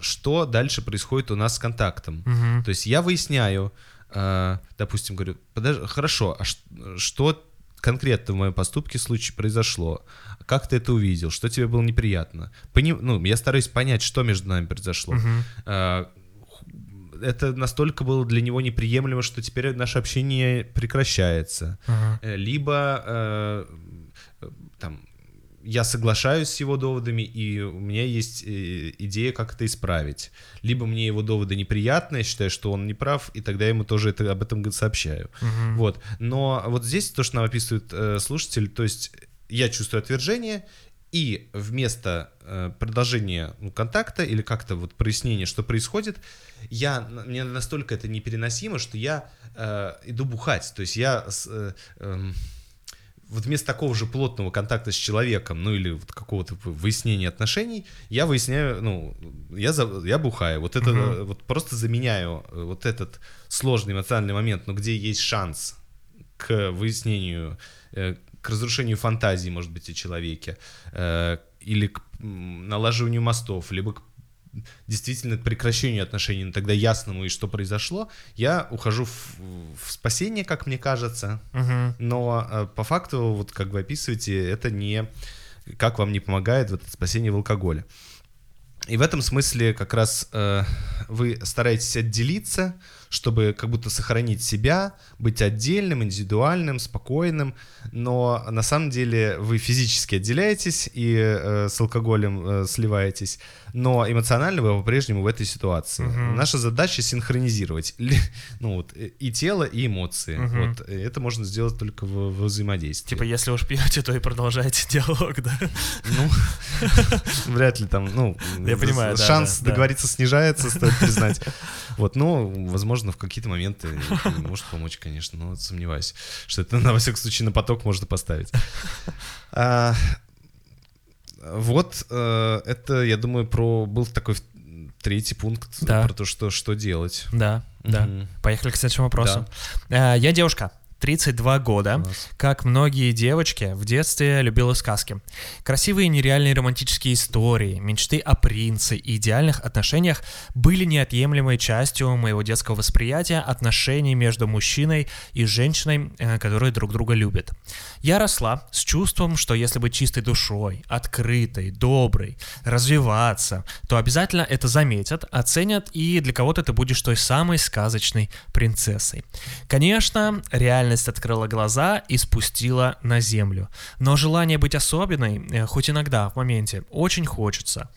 что дальше происходит у нас с контактом? Мгм. То есть я выясняю, э, допустим, говорю, подож- хорошо, а ш- что конкретно в моем поступке случае произошло? Как ты это увидел? Что тебе было неприятно? Пони- ну, я стараюсь понять, что между нами произошло. Мгм. Э, это настолько было для него неприемлемо, что теперь наше общение прекращается. Ага. Э, Либо э, там я соглашаюсь с его доводами, и у меня есть э, идея, как это исправить. Либо мне его доводы неприятны, я считаю, что он не прав, и тогда я ему тоже это, об этом сообщаю. Мгм. Вот. Но вот здесь то, что нам описывает э, слушатель, то есть я чувствую отвержение, и вместо э, продолжения ну, контакта или как-то вот прояснения, что происходит, я, мне настолько это непереносимо, что я э, иду бухать. То есть я с, э, эм, вот вместо такого же плотного контакта с человеком, ну или вот какого-то выяснения отношений, я выясняю, ну, я, за- я бухаю. Вот это, э, вот просто заменяю э, вот этот сложный эмоциональный момент, но где есть шанс к выяснению, э, к разрушению фантазии, может быть, о человеке, э, или к налаживанию мостов, либо к действительно к прекращению отношений, но тогда ясному и что произошло, я ухожу в, в спасение, как мне кажется, Мгм. но э, по факту, вот как вы описываете, это не как вам не помогает вот спасение в алкоголе. И в этом смысле как раз э, вы стараетесь отделиться, чтобы как будто сохранить себя, быть отдельным, индивидуальным, спокойным, но на самом деле вы физически отделяетесь и э, с алкоголем э, сливаетесь, но эмоционально вы по-прежнему в этой ситуации. Мгм. Наша задача синхронизировать ну, вот, э, и тело, и эмоции. Мгм. Вот, э, это можно сделать только в, в взаимодействии. Типа, если уж пьете, то и продолжайте диалог, да? Ну, вряд ли там, ну, Я понимаю, шанс да, да. договориться снижается, стоит признать. Вот, ну, возможно, в какие-то моменты может помочь, конечно, но сомневаюсь, что это, на во всяком случае, на поток можно поставить. А, Вот, э, это, я думаю, про был такой третий пункт Да. про то, что, что делать. Да, да. Мгм. Поехали к следующему вопросу. Э, Я девушка, 32 года. Класс. Как многие девочки, в детстве любила сказки. Красивые нереальные романтические истории, мечты о принце и идеальных отношениях были неотъемлемой частью моего детского восприятия отношений между мужчиной и женщиной, э, которые друг друга любят. Я росла с чувством, что если быть чистой душой, открытой, доброй, развиваться, то обязательно это заметят, оценят, и для кого-то ты будешь той самой сказочной принцессой. Конечно, реальность открыла глаза и спустила на землю. Но желание быть особенной, э, хоть иногда в моменте, очень хочется.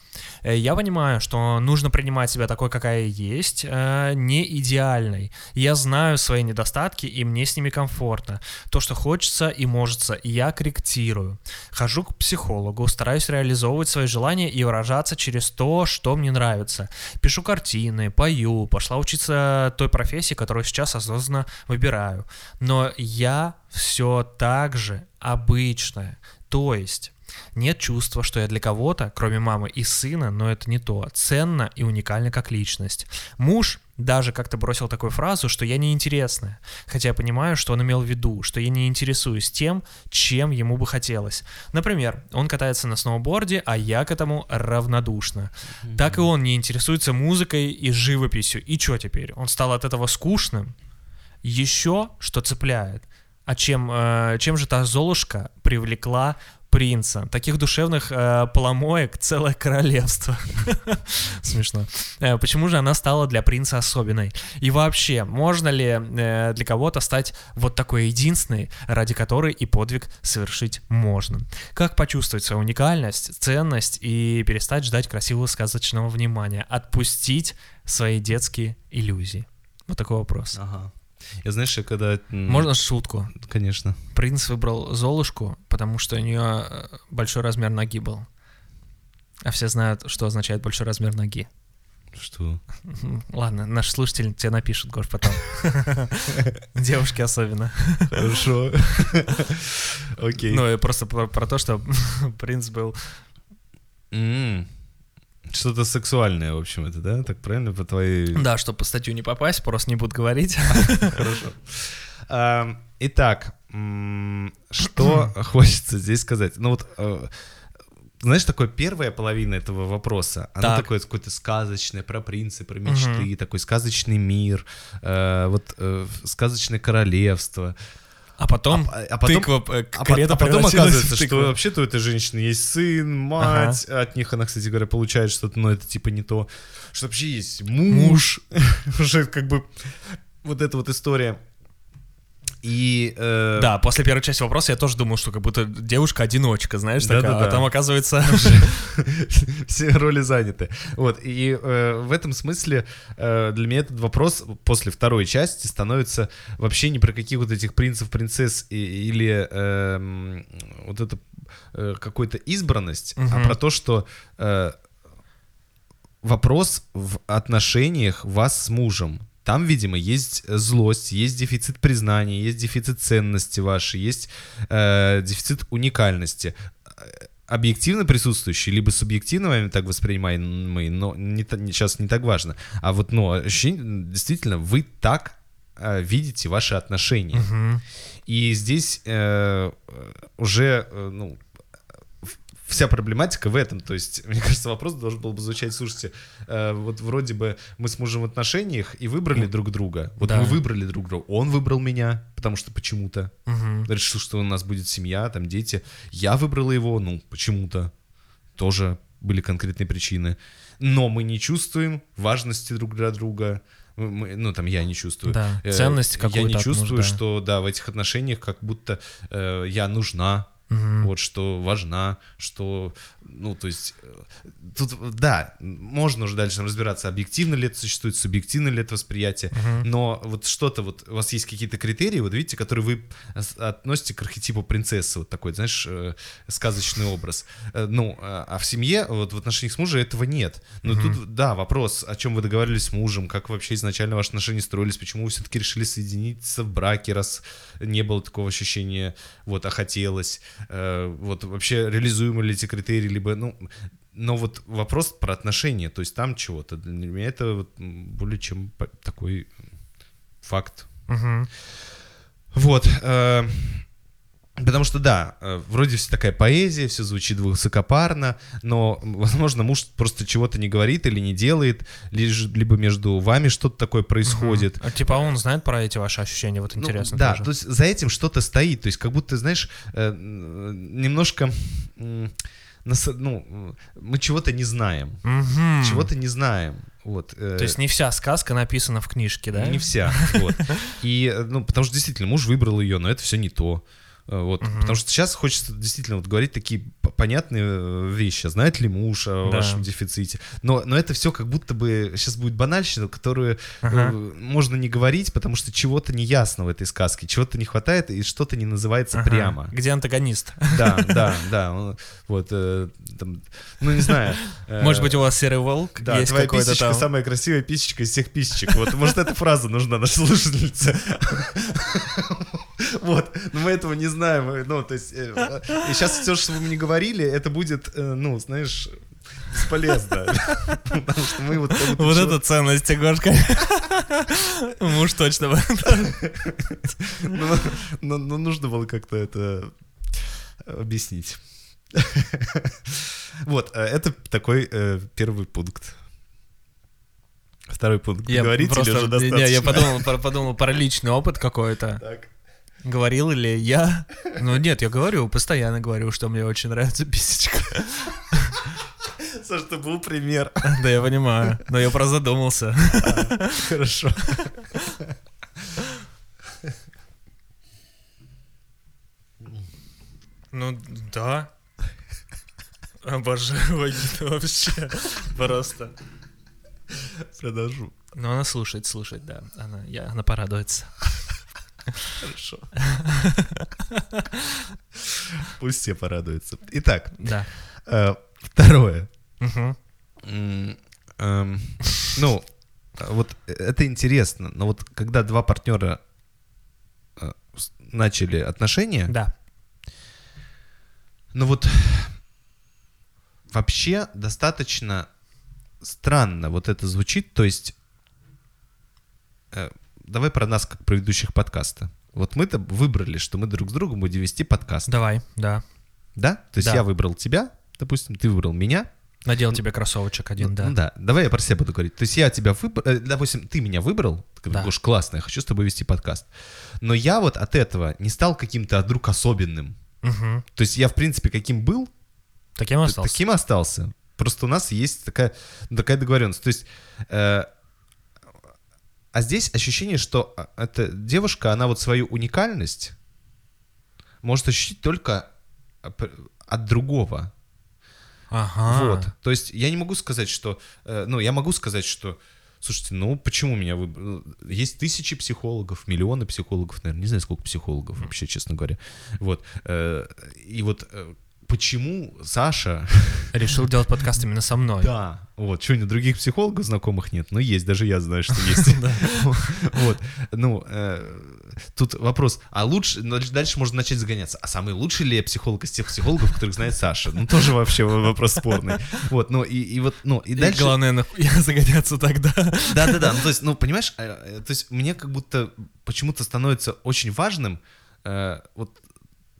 Э, Я понимаю, что нужно принимать себя такой, какая есть, э, не идеальной. Я знаю свои недостатки, и мне с ними комфортно. То, что хочется и может, я корректирую. Хожу к психологу, стараюсь реализовывать свои желания и выражаться через то, что мне нравится. Пишу картины, пою, пошла учиться той профессии, которую сейчас осознанно выбираю. Но я все так же обычная. То есть нет чувства, что я для кого-то, кроме мамы и сына, но это не то, ценно и уникально как личность. Муж даже как-то бросил такую фразу, что я неинтересная, хотя я понимаю, что он имел в виду, что я не интересуюсь тем, чем ему бы хотелось. Например, он катается на сноуборде, а я к этому равнодушна. Так и он не интересуется музыкой и живописью. И что теперь? Он стал от этого скучным? Еще что цепляет? А чем, э, чем же та Золушка привлекла принца? Таких душевных э, поломоек целое королевство. Смешно. Э, почему же она стала для принца особенной? И вообще, можно ли э, для кого-то стать вот такой единственной, ради которой и подвиг совершить можно? Как почувствовать свою уникальность, ценность и перестать ждать красивого сказочного внимания? Отпустить свои детские иллюзии? Вот такой вопрос. Ага. Я знаешь, я когда... Можно шутку? Конечно. Принц выбрал Золушку, потому что у нее большой размер ноги был. А все знают, что означает большой размер ноги. Что? Ладно, наш слушатель тебе напишет, Гош, потом. Девушки особенно. Хорошо. Окей. Ну, и просто про, про то, что принц был... Что-то сексуальное, в общем, это, да? Так правильно по твоей... Да, чтобы по статью не попасть, просто не буду говорить. Хорошо. Ам, Итак, что хочется здесь сказать? Ну вот, э, знаешь, такое первая половина этого вопроса, она Так. такое какое-то сказочное, про принцы, про мечты, такой сказочный мир, э, вот э, сказочное королевство. А потом, А- а потом- тыква, э, А, а потом оказывается, что вообще-то у этой женщины есть сын, мать, от них она, кстати говоря, получает что-то, но это типа не то, что вообще есть? Муж, уже как бы вот эта вот история. И э, Да, после первой части вопроса я тоже думал, что как будто девушка-одиночка, знаешь, такая, Да-да-да. а там оказывается... все роли заняты. Вот, и э, в этом смысле э, для меня этот вопрос после второй части становится вообще не про каких вот этих принцев, принцесс и- или эм, вот это э, какой-то избранность, а про то, что э, вопрос в отношениях вас с мужем. Там, видимо, есть злость, есть дефицит признания, есть дефицит ценности вашей, есть э, дефицит уникальности. Э, Объективно присутствующий, либо субъективно вами так воспринимаемый, но не, не- сейчас не так важно. А вот, ну, ощущение, действительно, вы так э, видите ваши отношения. Мгм. И здесь э, э, уже, э, ну, вся проблематика в этом. То есть, мне кажется, вопрос должен был бы звучать, слушайте, э, вот вроде бы мы с мужем в отношениях и выбрали друг друга. Вот Да. мы выбрали друг друга. Он выбрал меня, потому что почему-то. Мгм. Решил, что у нас будет семья, там дети. Я выбрала его, ну, почему-то. Тоже были конкретные причины. Но мы не чувствуем важности друг для друга. Мы- ну, там, я не чувствую. Да, Э, ценность Я какую-то не от чувствую, мужа, да. что, да, в этих отношениях как будто э, я нужна, Мгм. вот, что важна, что, ну, то есть, э, тут, да, можно уже дальше разбираться, объективно ли это существует, субъективно ли это восприятие, Мгм. но вот что-то вот, у вас есть какие-то критерии, вот видите, которые вы относите к архетипу принцессы, вот такой, знаешь, э, сказочный образ. Э, Ну, а а в семье, вот в отношениях с мужем этого нет. Но тут, да, вопрос, о чем вы договаривались с мужем, как вообще изначально ваши отношения строились, почему вы все-таки решили соединиться в браке, раз не было такого ощущения, вот, а хотелось, Э, вот, вообще реализуемы ли эти критерии, либо, ну, но вот вопрос про отношения, то есть там чего-то, для меня это вот более чем такой факт. Мгм. Вот. э, Потому что, да, э, вроде все такая поэзия, все звучит высокопарно, но, возможно, муж просто чего-то не говорит или не делает, лишь- либо между вами что-то такое происходит. А, Типа он знает про эти ваши ощущения, вот Ну, интересно да, тоже. то есть за этим что-то стоит, то есть как будто, знаешь, э, м, немножко, нас- ну, мы чего-то не знаем, Мгм. чего-то не знаем, вот. э, То есть не вся сказка написана в книжке, да? Не вся, вот. И, э, ну, потому что действительно муж выбрал ее, но это все не то. Э, Вот, Мгм. потому что сейчас хочется действительно вот говорить такие понятные э, вещи. А Знает ли муж о Да. вашем дефиците? Но, но это все как будто бы сейчас будет банальщина, которую Ага. э, можно не говорить, потому что чего-то не ясно в этой сказке, чего-то не хватает и что-то не называется Ага. прямо. Где антагонист? Да, да, да. Вот, э, там, ну не знаю. э, Может быть, у вас серый волк да, есть твоя писечка там? самая красивая писечка из всех писечек. Вот, может, эта фраза нужна нашей слушательнице. Вот, но мы этого не знаем. э, Ну, то есть, э, и сейчас все, что вы мне говорили, это будет, э, ну, знаешь, бесполезно. Потому что мы вот... Вот это ценность, Егорка. Муж точно. бы. Ну, ну, ну, нужно было как-то это объяснить. Вот, э, это такой э, первый пункт. Второй пункт. Я Говорите или просто- уже не, достаточно? я подумал, подумал про личный опыт какой-то. Так. Говорил ли я? Ну нет, я говорю, постоянно говорю, что мне очень нравится писечка. Саш, это был пример. Да, я понимаю, но я просто задумался. Хорошо. Ну, да. Обожаю это вообще. Просто. Продолжу. Но она слушает, слушает, да. Она, я, она порадуется. Хорошо. Пусть все порадуются. Итак, Да. э, второе. Эм, ну, вот это интересно, но вот когда два партнера э, начали отношения, Да. ну вот вообще достаточно странно вот это звучит, то есть э, давай про нас как про ведущих подкаста. Вот мы-то выбрали, что мы друг с другом будем вести подкаст, Давай, да. да? То есть Да. я выбрал тебя, допустим, ты выбрал меня, Надел тебе кроссовочек один, да. Ну да, давай я про себя буду говорить. То есть я тебя выбрал, допустим, ты меня выбрал, ты Да. говоришь, классно, я хочу с тобой вести подкаст. Но я вот от этого не стал каким-то вдруг особенным. Мгм. То есть я, в принципе, каким был, Таким остался. таким остался. Просто у нас есть такая, ну, такая договоренность. То есть, э, а здесь ощущение, что а, эта девушка, она вот свою уникальность может ощутить только а, от другого. Ага. Вот. То есть я не могу сказать, что... э, ну, я могу сказать, что... Слушайте, ну почему меня выбрали? Есть тысячи психологов, миллионы психологов, наверное, не знаю, сколько психологов вообще, честно говоря. Вот. э, И вот э, почему Саша... Решил делать подкаст именно со мной. Да. Вот. Что, у других психологов знакомых нет? Ну, есть, даже я знаю, что есть. Вот. Ну, э, тут вопрос, а лучше... ну, Дальше можно начать загоняться. А самый лучший ли я психолог из тех психологов, которых знает Саша? Ну, тоже вообще вопрос спорный. Вот, ну, и вот, ну, и дальше... главное, нахуя загоняться тогда. Да-да-да, ну, то есть, ну, понимаешь, э, э, то есть мне как будто почему-то становится очень важным, вот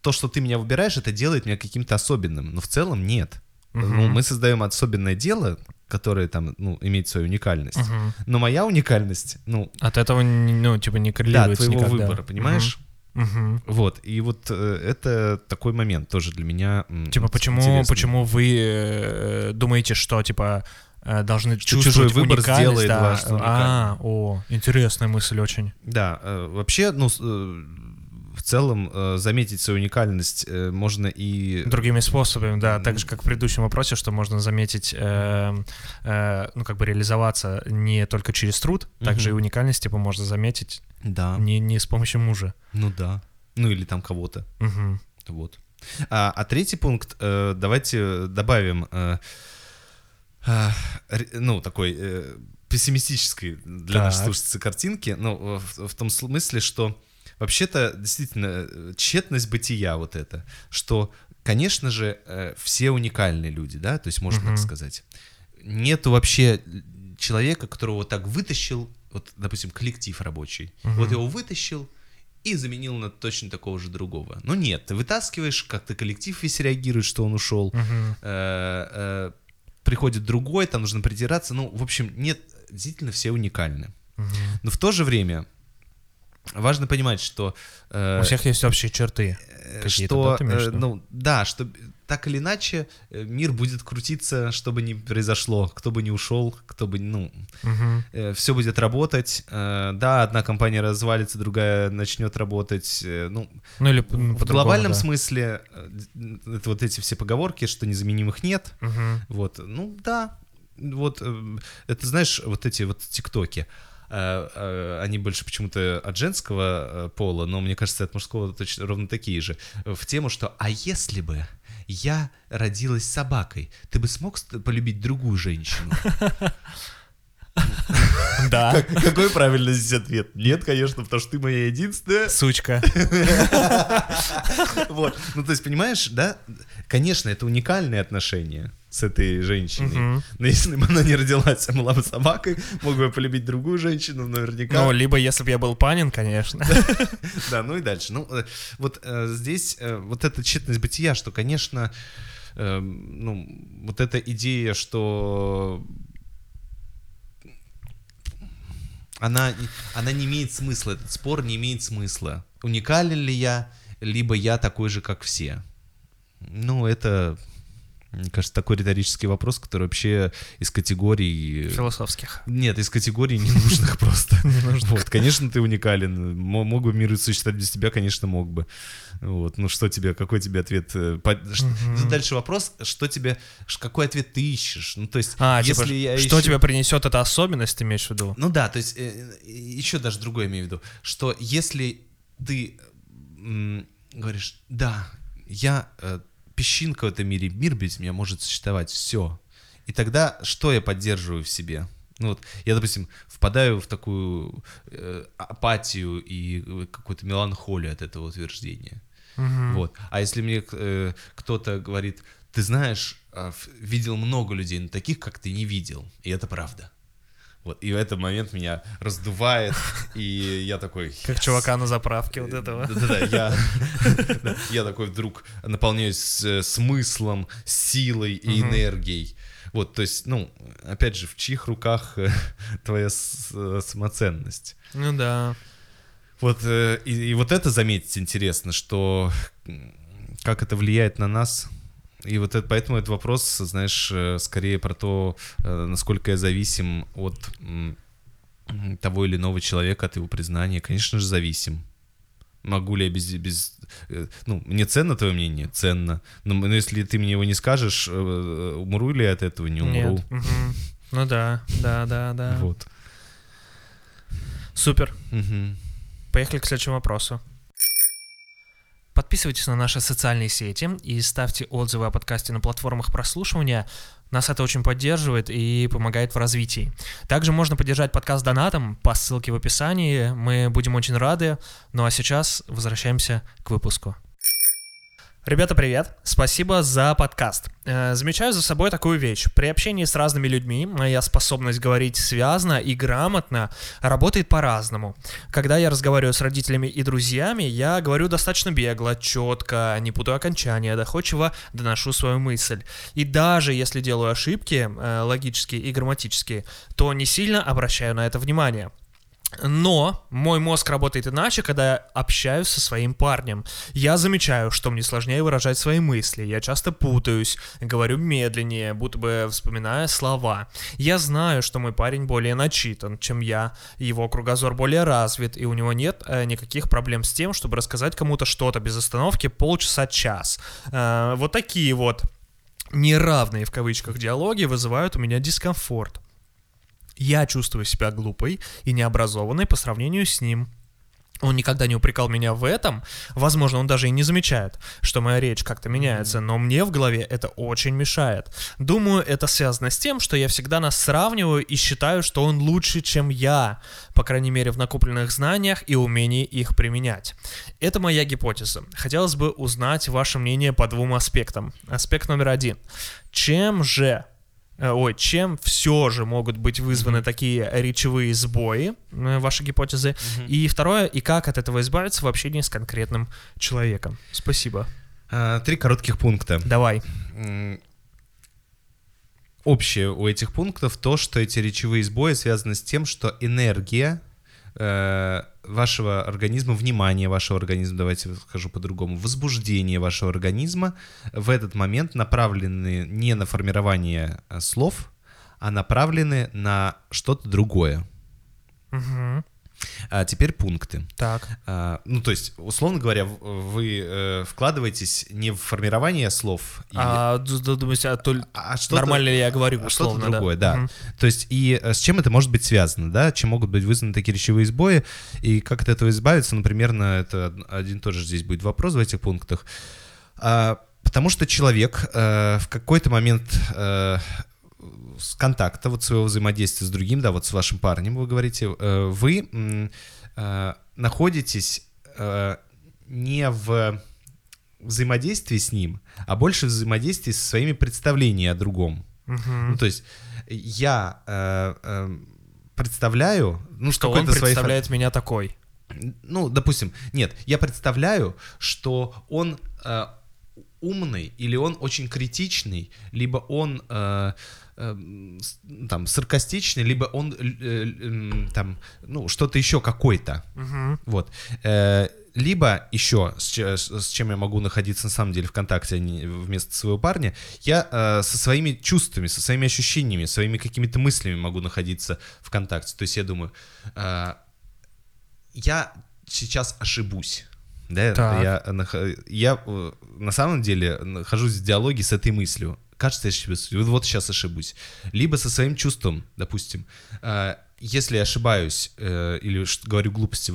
то, что ты меня выбираешь, это делает меня каким-то особенным, но в целом нет. Ну, мы создаем особенное дело, которое там, ну, имеет свою уникальность. Мгм. Но моя уникальность, ну, От этого, ну, типа, не да, коррелируется твоего никогда. выбора, понимаешь? Мгм. Вот, и вот э, это такой момент тоже для меня м, Типа, почему, интересный. почему вы э, думаете, что, типа, э, должны чувствовать чужой выбор сделает да? вас А, о, интересная мысль очень. Да, э, вообще, ну, э, целом э, заметить свою уникальность э, можно и... Другими способами, да, так же, как в предыдущем вопросе, что можно заметить, э, э, ну, как бы реализоваться не только через труд, также и уникальность, типа, можно заметить Да, не, не с помощью мужа. ну да. Ну или там кого-то. Мгм. Вот. А, а третий пункт, э, давайте добавим, э, ре- ну, такой э, пессимистической для Так. нашей слушательницы картинки, ну, в, в том смысле, что вообще-то действительно э, тщетность бытия вот это, что, конечно же, э, все уникальные люди, да, то есть можно Мгм. так сказать. Нету вообще человека, которого вот так вытащил, вот, допустим, коллектив рабочий, Мгм. вот его вытащил, и заменил на точно такого же другого. Но нет, ты вытаскиваешь, как-то коллектив весь реагирует, что он ушел, э, э, приходит другой, там нужно притираться. Ну, в общем, нет, действительно все уникальны. Мгм. Но в то же время важно понимать, что... э, У всех есть общие черты. э, что, э, ну, да, что так или иначе э, мир будет крутиться, что бы ни произошло, кто бы не ушел, кто бы, ну, Мгм. все будет работать. э, да, одна компания развалится, другая начнет работать. э, ну, Ну или м, в глобальном да. смысле э, вот эти все поговорки, что незаменимых нет. Мгм. Вот, ну да, вот э, это знаешь вот эти вот тиктоки. э, э, Они больше почему-то от женского э, пола, но мне кажется, от мужского точно ровно такие же. В тему, что «А если бы я родилась собакой, ты бы смог полюбить другую женщину?» Да, Как- Какой правильный здесь ответ? Нет, конечно, потому что ты моя единственная. сучка. Вот. Ну, то есть, понимаешь, да? Конечно, это уникальные отношения с этой женщиной. Мгм. Но если бы она не родилась, а была бы собакой, мог бы полюбить другую женщину, наверняка. Ну, либо если бы я был Панин, конечно. Да, ну и дальше. Ну, э, вот э, здесь э, вот эта тщетность бытия, что, конечно, э, ну, вот эта идея, что она, она не имеет смысла, этот спор не имеет смысла. Уникален ли я, либо я такой же, как все? Ну, это, мне кажется, такой риторический вопрос, который вообще из категории... Философских. Нет, из категории ненужных просто. Вот, конечно, ты уникален. Мо- Мог бы мир существовать без тебя, конечно, мог бы. Вот, ну что тебе, какой тебе ответ? э. Дальше вопрос, что тебе, какой ответ ты ищешь? Ну, то есть, А, если типа, я что тебе принесет эта особенность, ты имеешь в виду? Ну да, то есть, еще даже другое имею в виду, что если ты говоришь, да, я э, песчинка в этом мире, мир без меня может существовать, все. И тогда что я поддерживаю в себе? Ну вот, я, допустим, впадаю в такую э, апатию и э, какую-то меланхолию от этого утверждения. Вот. А если мне э, кто-то говорит, ты знаешь, а, видел много людей, но таких, как ты, не видел. И это правда. Вот. И в этот момент меня раздувает, и я такой... Как чувака на заправке вот этого. Да-да-да, я, я такой вдруг наполняюсь э, смыслом, силой и энергией. Вот, то есть, ну, опять же, в чьих руках э, твоя э, самоценность? Ну да. Вот, э, и, и вот это заметить интересно, что как это влияет на нас. И вот это, поэтому этот вопрос, знаешь, э, скорее про то, э, насколько я зависим от того или иного человека, от его признания. Конечно же, зависим. Могу ли я без... без э, ну, мне ценно твое мнение? Ценно. Но, но если ты мне его не скажешь, умру ли я от этого? Не умру. Нет. Ну да, да, да, да. Вот. Супер. Поехали к следующему вопросу. Подписывайтесь на наши социальные сети и ставьте отзывы о подкасте на платформах прослушивания. Нас это очень поддерживает и помогает в развитии. Также можно поддержать подкаст донатом по ссылке в описании. Мы будем очень рады. Ну а сейчас возвращаемся к выпуску. Ребята, привет! Спасибо за подкаст. Э, Замечаю за собой такую вещь. При общении с разными людьми моя способность говорить связно и грамотно работает по-разному. Когда я разговариваю с родителями и друзьями, я говорю достаточно бегло, четко, не путаю окончания, доходчиво доношу свою мысль. И даже если делаю ошибки, э, логические и грамматические, то не сильно обращаю на это внимание. Но мой мозг работает иначе, когда я общаюсь со своим парнем. Я замечаю, что мне сложнее выражать свои мысли. Я часто путаюсь, говорю медленнее, будто бы вспоминая слова. Я знаю, что мой парень более начитан, чем я. Его кругозор более развит, и у него нет э, никаких проблем с тем, чтобы рассказать кому-то что-то без остановки полчаса-час. Э, вот такие вот неравные в кавычках диалоги вызывают у меня дискомфорт. Я чувствую себя глупой и необразованной по сравнению с ним. Он никогда не упрекал меня в этом, возможно, он даже и не замечает, что моя речь как-то меняется, но мне в голове это очень мешает. Думаю, это связано с тем, что я всегда нас сравниваю и считаю, что он лучше, чем я, по крайней мере в накопленных знаниях и умении их применять. Это моя гипотеза. Хотелось бы узнать ваше мнение по двум аспектам. Аспект номер один. Чем же Ой, чем все же могут быть вызваны такие речевые сбои, э, ваши гипотезы? И второе, и как от этого избавиться в общении с конкретным человеком? Спасибо. А, Три коротких пункта. Давай. Общее у этих пунктов то, что эти речевые сбои связаны с тем, что энергия э, вашего организма, внимание вашего организма, давайте скажу по-другому, возбуждение вашего организма в этот момент направлены не на формирование э, слов, а направлены на что-то другое. Мгм. А теперь пункты. Так. А, ну, то есть, условно говоря, вы э, вкладываетесь не в формирование слов, и- А думаете, а то а что-то- нормально ли я говорю а что-то условно, да? другое, да. Мгм. То есть, и э, с чем это может быть связано, да, чем могут быть вызваны такие речевые сбои, и как от этого избавиться, ну, примерно, это од- один и тот же здесь будет вопрос в этих пунктах. А, потому что человек э, в какой-то момент э, с контакта, вот своего взаимодействия с другим, да, вот с вашим парнем, вы говорите, э, вы э, находитесь э, не в взаимодействии с ним, а больше в взаимодействии со своими представлениями о другом. Мгм. Ну, то есть я э, э, представляю, ну, Что он какой-то своей представляет меня такой. ну, допустим, нет, я представляю, что он э, умный, или он очень критичный, либо он э, там саркастичный, либо он э, э, там, ну, что-то еще какой-то. Мгм. Вот. Э, Либо еще, с, че- с- с чем я могу находиться на самом деле в контакте а не вместо своего парня, я со своими чувствами, со своими ощущениями, своими какими-то мыслями могу находиться в контакте. То есть я думаю, я сейчас ошибусь. Да, Так. я, я на самом деле нахожусь в диалоге с этой мыслью. Кажется, я ошибусь. Вот, сейчас ошибусь. Либо со своим чувством, допустим. Э, Если я ошибаюсь э, или говорю глупости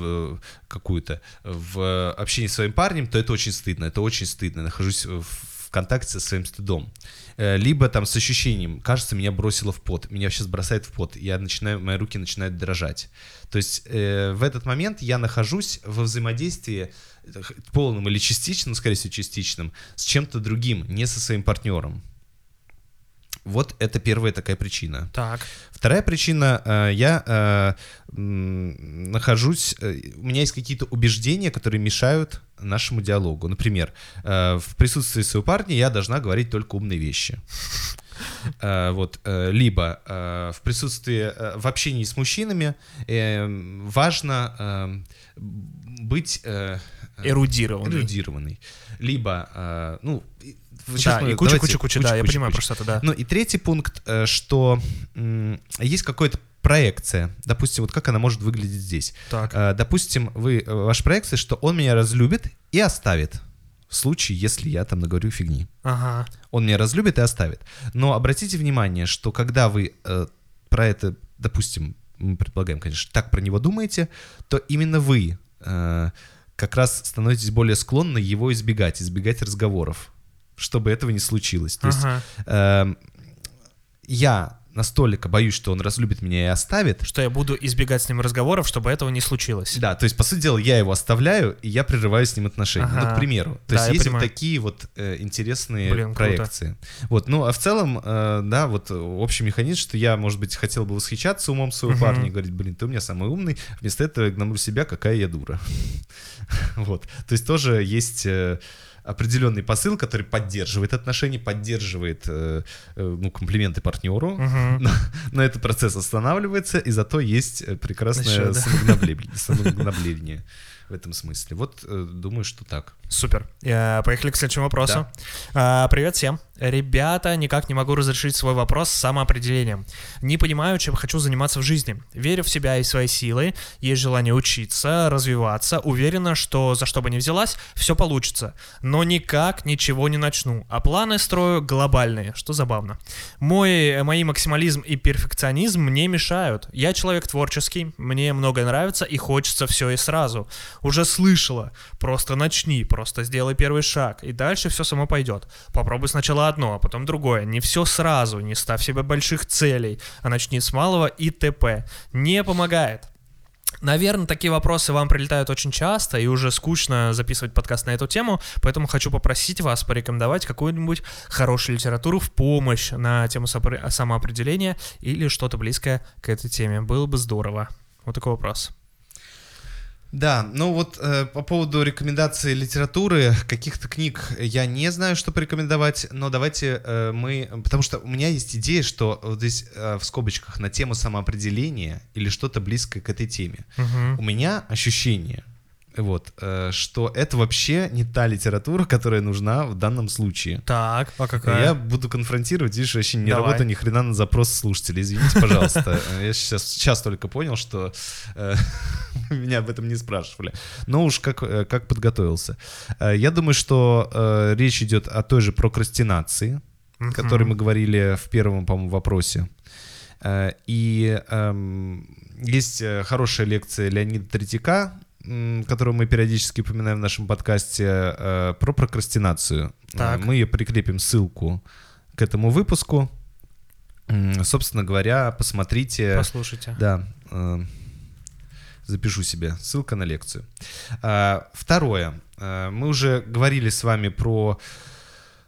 какую-то в общении с своим парнем, то это очень стыдно. Это очень стыдно. Нахожусь в контакте со своим стыдом. Э, либо там с ощущением, кажется, меня бросило в пот, меня сейчас бросает в пот, я начинаю, мои руки начинают дрожать. То есть э, в этот момент я нахожусь во взаимодействии полным или частичным, скорее всего, частичным, с чем-то другим, не со своим партнером. Вот это первая такая причина. Так. Вторая причина, э, я э, нахожусь, э, у меня есть какие-то убеждения, которые мешают нашему диалогу. Например, в присутствии своего парня я должна говорить только умные вещи. Вот, либо в присутствии, в общении с мужчинами важно быть Эрудированный. эрудированный. Либо, ну, и- Да, сейчас мы- и куча, давайте- куча, куча, да, я куча, понимаю куча. про что-то, да. Ну и третий пункт, э, что есть какая-то проекция. Допустим, вот как она может выглядеть здесь. Так. Э, Допустим, вы, э, ваша проекция, что он меня разлюбит и оставит. В случае, если я там наговорю фигни. Ага. Он меня разлюбит и оставит. Но обратите внимание, что когда вы э, про это, допустим, мы предполагаем, конечно, так про него думаете, то именно вы э, как раз становитесь более склонны его избегать, избегать разговоров, чтобы этого не случилось. То есть Ага. эм, я настолько боюсь, что он разлюбит меня и оставит. Что я буду избегать с ним разговоров, чтобы этого не случилось. Да, то есть, по сути дела, я его оставляю, и я прерываю с ним отношения. Ага. Ну, к примеру. То Да, есть, есть вот такие вот э, интересные Блин, круто. проекции. Вот, ну, а в целом, э, да, вот э, общий механизм, что я, может быть, хотел бы восхищаться умом своего Мгм. парня и говорить, блин, ты у меня самый умный, вместо этого я гномлю себя, какая я дура. Вот. То есть, тоже есть... определенный посыл, который поддерживает отношения, поддерживает э, э, ну, комплименты партнеру, Мгм. но, но этот процесс останавливается, и зато есть э, прекрасное Ещё, да. самогнобление в этом смысле. Вот э, думаю, что так. Супер. Э, Поехали к следующему вопросу. А, Привет всем. Ребята, никак не могу разрешить свой вопрос с самоопределением. Не понимаю, чем хочу заниматься в жизни. Верю в себя и свои силы, есть желание учиться, развиваться, уверена, что за что бы ни взялась, все получится. Но никак ничего не начну, а планы строю глобальные, что забавно. Мой, мои максимализм и перфекционизм мне мешают. Я человек творческий, мне многое нравится и хочется все и сразу. Уже слышала, просто начни, просто сделай первый шаг, и дальше все само пойдет. Попробуй сначала одно, а потом другое. Не все сразу, не ставь себе больших целей, а начни с малого и т.п. Не помогает. Наверное, такие вопросы вам прилетают очень часто, и уже скучно записывать подкаст на эту тему, поэтому хочу попросить вас порекомендовать какую-нибудь хорошую литературу в помощь на тему самоопределения или что-то близкое к этой теме. Было бы здорово. Вот такой вопрос. Да, ну вот э, по поводу рекомендации литературы, каких-то книг я не знаю, что порекомендовать, но давайте э, мы... Потому что у меня есть идея, что вот здесь э, в скобочках на тему самоопределения или что-то близкое к этой теме. Мгм. У меня ощущение, вот, э, что это вообще не та литература, которая нужна в данном случае. Так, а какая? Я буду конфронтировать, видишь, вообще не Давай. работаю ни хрена на запрос слушателей. Извините, пожалуйста. Я сейчас, сейчас только понял, что э, меня об этом не спрашивали. Но уж как, э, как подготовился. Я думаю, что речь идет о той же прокрастинации, о которой мы говорили в первом, по-моему, вопросе. И эм, есть хорошая лекция Леонида Третьяка, которую мы периодически упоминаем в нашем подкасте, э, про прокрастинацию. Так. Э, Мы ее прикрепим ссылку к этому выпуску. Собственно говоря, посмотрите. Послушайте. Да, э, запишу себе. Ссылка на лекцию. А, Второе. Мы уже говорили с вами про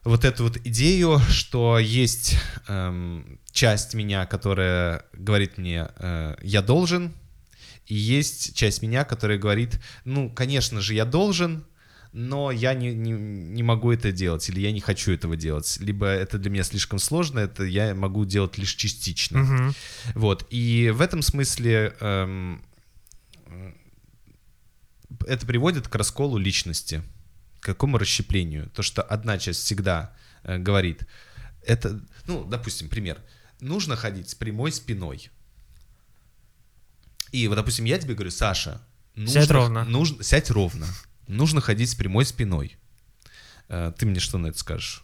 вот эту вот идею, что есть эм, часть меня, которая говорит мне, я должен, и есть часть меня, которая говорит, ну, конечно же, я должен, но я не, не, не могу это делать, или я не хочу этого делать, либо это для меня слишком сложно, это я могу делать лишь частично. Мгм. Вот, и в этом смысле эм, это приводит к расколу личности, к какому расщеплению. То, что одна часть всегда э, говорит, это, ну, допустим, пример, нужно ходить с прямой спиной. И вот, допустим, я тебе говорю, Саша, нужно, Сядь ровно. нужно, сядь ровно, нужно ходить с прямой спиной. Э, Ты мне что на это скажешь?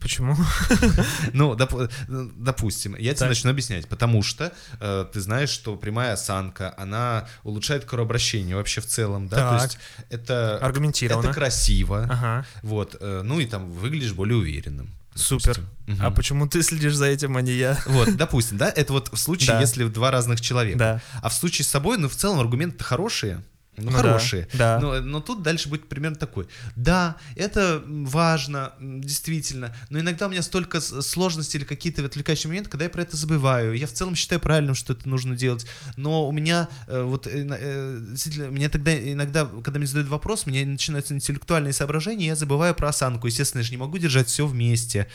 Почему? Ну, доп- э, допустим, я тебе Так. начну объяснять, потому что э, ты знаешь, что прямая осанка, она улучшает кровообращение вообще в целом, да, Так. то есть это, Аргументированно. это красиво, Ага, вот, э, ну и там выглядишь более уверенным. Супер. допустим. Мгм. А почему ты следишь за этим, а не я? Вот, допустим, да, это вот в случае, Да. если два разных человека. Да. А в случае с собой, ну, в целом аргументы хорошие. Ну, Ну да, хорошие. да. Но, но тут дальше будет примерно такой. Да, это важно, действительно. Но иногда у меня столько сложностей или какие-то отвлекающие моменты, когда я про это забываю. Я в целом считаю правильным, что это нужно делать. Но у меня э, вот э, э, действительно, мне тогда иногда, когда мне задают вопрос, у меня начинаются интеллектуальные соображения, и я забываю про осанку. Естественно, я же не могу держать все вместе.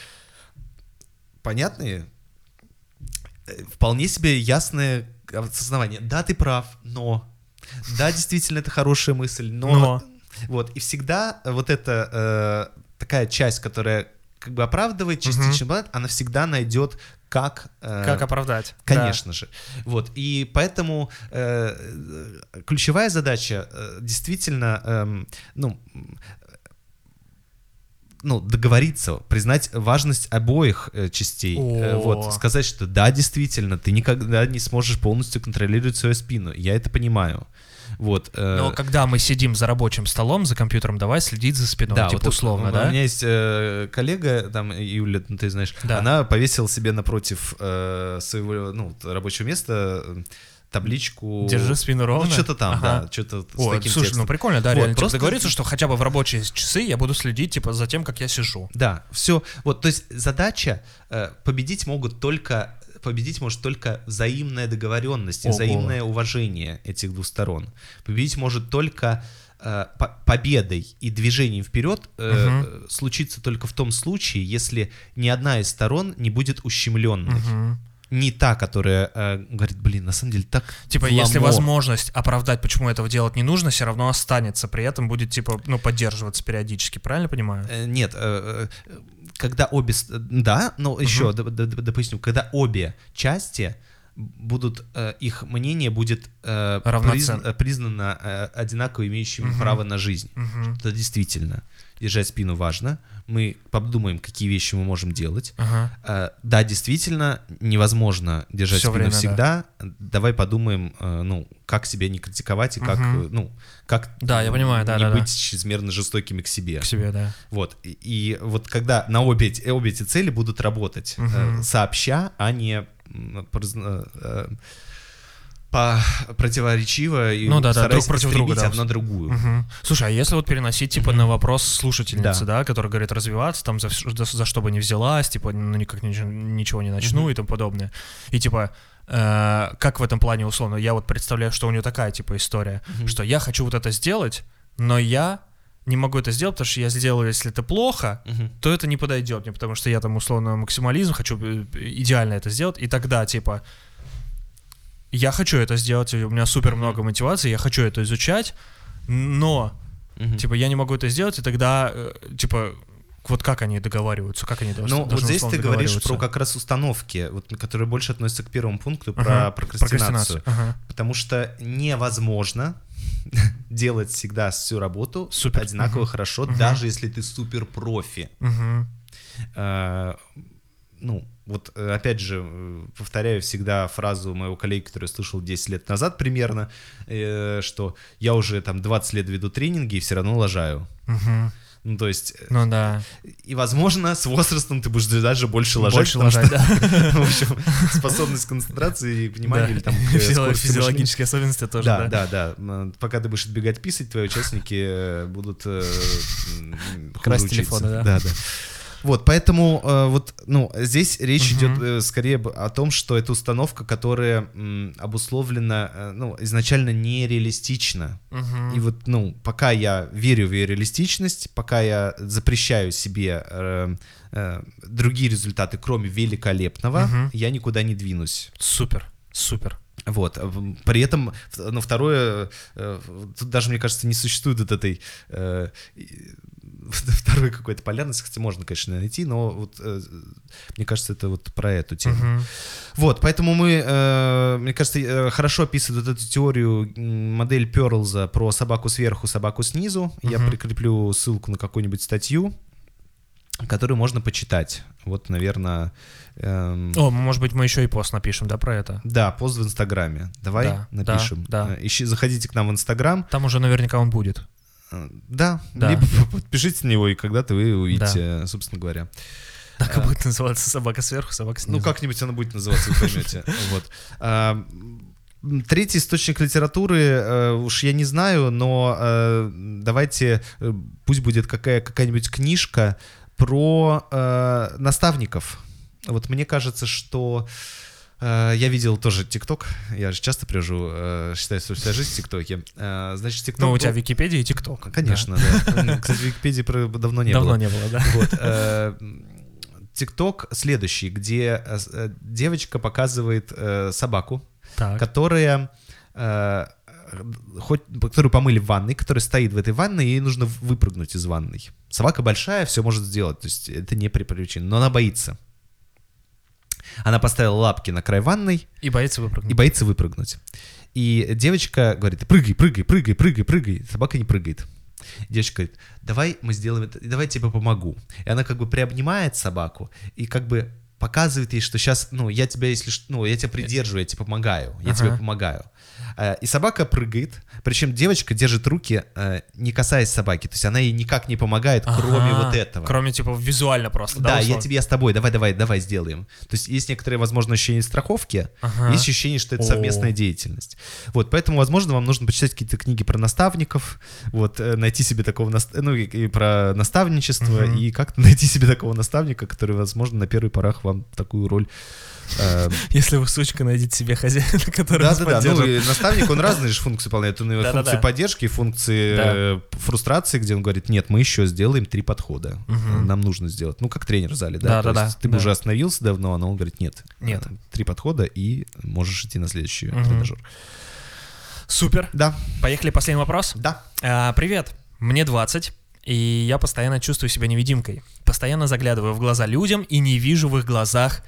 Понятные? Э, Вполне себе ясное осознавание. Да, ты прав, но... Да, действительно, это хорошая мысль, но... Но. Вот, и всегда вот эта э, такая часть, которая как бы оправдывает частично, баланс, она всегда найдет, как... э, Как оправдать? Конечно же. Вот. И поэтому э, э, ключевая задача э, действительно, эм, ну, ну, договориться, признать важность обоих э, частей. Э, вот, сказать, что да, действительно, ты никогда не сможешь полностью контролировать свою спину. Я это понимаю. Вот. э, Но когда мы сидим за рабочим столом, за компьютером, давай следить за спиной, да, типа вот условно, да? У меня есть э, коллега, там, Юля, ну, ты знаешь, Да. она повесила себе напротив э, своего, ну, рабочего места табличку... Держи спину ровно. Ну, что-то там, Ага. да, что-то с Ой, таким слушай, текстом. ну прикольно, да, Вот, реально. просто- Просто договориться, что хотя бы в рабочие часы я буду следить, типа, за тем, как я сижу. Да, все. Вот, то есть задача э, победить могут только победить может только взаимная договоренность и Ого. взаимное уважение этих двух сторон. Победить может только э, по- победой и движением вперед э, э, случится только в том случае, если ни одна из сторон не будет ущемленной. Мгм. Не та, которая э, говорит, блин, на самом деле так Типа, вламо». если возможность оправдать, почему этого делать не нужно, все равно останется. При этом будет, типа, ну, поддерживаться периодически, правильно понимаю? Э, Нет, э, э, когда обе... Да, но еще д- д- допустим, когда обе части будут, э, их мнение будет э, призна- признано э, одинаково имеющим Мгм. право на жизнь. Мгм. Это действительно. Держать спину важно. Мы подумаем, какие вещи мы можем делать. Ага. Э, Да, действительно, невозможно держать Всё спину время, да. всегда. Давай подумаем, э, ну, как себя не критиковать и как, э, ну, как Да, я понимаю, да, не да, да. быть чрезмерно жестокими к себе. К себе, да. Вот. И, и вот когда на обе, обе эти цели будут работать э, сообща, а не по противоречиво и Ну да, да, друг против друга, да. одна другую. Мгм. Слушай, а если вот переносить, типа, на вопрос слушательницы, Да. да, которая говорит развиваться, там, за, за, за что бы не взялась, типа, ну, никак ничего, ничего не начну Мгм. и тому подобное. И, типа, э, как в этом плане, условно, я вот представляю, что у нее такая, типа, история, Мгм. что я хочу вот это сделать, но я не могу это сделать, потому что я сделаю, если это плохо, Мгм. то это не подойдет мне, потому что я там условно максимализм, хочу э, идеально это сделать, и тогда, типа, я хочу это сделать, у меня супер много мотивации, я хочу это изучать, но, Мгм. типа, я не могу это сделать, и тогда, э, типа, вот как они договариваются, как они должны Ну, вот здесь ты говоришь про как раз установки, вот, которые больше относятся к первому пункту, Ага, про прокрастинацию. Ага. Потому что невозможно делать всегда всю работу Супер. одинаково Мгм. хорошо, Мгм. даже если ты супер профи. Мгм. Ну, вот э, опять же, э, повторяю всегда фразу моего коллеги, которую я слышал 10 лет назад примерно, э, что я уже там 20 лет веду тренинги и все равно лажаю. Мгм. Ну, то есть, э, Ну да. и, возможно, с возрастом ты будешь даже больше лажать, Больше лажать, что, да. в общем, способность концентрации и внимания Да. или там. Физиологические особенности тоже, Да, да. да, Пока ты будешь отбегать писать, твои участники будут Красть телефоны, да. Да, да. Вот, поэтому э, вот, ну, здесь речь Мгм. идет э, скорее о том, что это установка, которая м, обусловлена, э, ну, изначально нереалистична. Мгм. И вот, ну, пока я верю в ее реалистичность, пока я запрещаю себе э, э, другие результаты, кроме великолепного, Мгм. я никуда не двинусь. Супер, супер. Вот. При этом, ну, второе, тут даже, мне кажется, не существует вот этой второй какой-то полярности, хотя можно, конечно, найти, но вот э, мне кажется, это вот про эту тему. Мгм. Вот, поэтому мы, э, мне кажется, э, хорошо описывает вот эту теорию модель Перлза про собаку сверху, собаку снизу. Я Мгм. прикреплю ссылку на какую-нибудь статью. который можно почитать. Вот, наверное... эм, О, может быть, мы еще и пост напишем, да, про это? Да, пост в Инстаграме. Давай Да, напишем. да, да. Э, Ищи, заходите к нам в Инстаграм. Там уже наверняка он будет. Э, Да, Да. либо подпишитесь на него, и когда-то вы увидите, э, собственно говоря. Так и будет называться собака сверху, собака снизу. Ну, как-нибудь она будет называться, вы поймете. Вот. А, Третий источник литературы, э, уж я не знаю, но э, давайте, э, пусть будет какая, какая-нибудь книжка про э, наставников. Вот мне кажется, что э, я видел тоже ТикТок, я же часто привожу, э, считаю, что вся жизнь в ТикТоке. Э, Значит, ТикТок... Ну, у тебя Википедия и ТикТок. Конечно, да. Ну, Кстати, Википедии давно не Давно было. не было, да. Вот. э, ТикТок следующий, где э, э, девочка показывает э, собаку, Так. которая э, хоть, которую помыли в ванной, которая стоит в этой ванной, и ей нужно выпрыгнуть из ванной. Собака большая, все может сделать, то есть это не при причине, но она боится. Она поставила лапки на край ванной И боится выпрыгнуть. и боится выпрыгнуть. И девочка говорит, прыгай, прыгай, прыгай, прыгай, прыгай. Собака не прыгает. Девочка говорит, давай мы сделаем это, давай я тебе помогу. И она как бы приобнимает собаку и как бы показывает ей, что сейчас, ну, я тебя, если ну, я тебя придерживаю, я тебе помогаю, я тебе Ага. помогаю. Э, И собака прыгает, причем девочка держит руки, э, не касаясь собаки, то есть она ей никак не помогает, кроме Ага. вот этого. Кроме, типа, визуально просто, да? Да, я тебе, я с тобой, давай, давай, давай сделаем. То есть есть некоторое, возможно, ощущение страховки, Ага. есть ощущение, что это О. совместная деятельность. Вот, поэтому, возможно, вам нужно почитать какие-то книги про наставников, вот, э, найти себе такого, нас- ну, и, и про наставничество, Мгм. и как-то найти себе такого наставника, который, возможно, на первых порах вам такую роль... Если вы, сучка, найдете себе хозяина, который вас Да-да-да, ну, поддержит. и наставник, он разные же функции выполняет. Он Да-да-да. функции поддержки, функции Да. э, фрустрации, где он говорит, нет, мы еще сделаем три подхода. Нам нужно сделать. Ну, как тренер в зале, да? Да-да-да, есть Ты бы да. уже остановился давно, но он говорит, нет. Нет. э, Три подхода, и можешь идти на следующий тренажер. Супер. Да, Поехали, последний вопрос. да. А, привет, мне 20, и я постоянно чувствую себя невидимкой. Постоянно заглядываю в глаза людям и не вижу в их глазах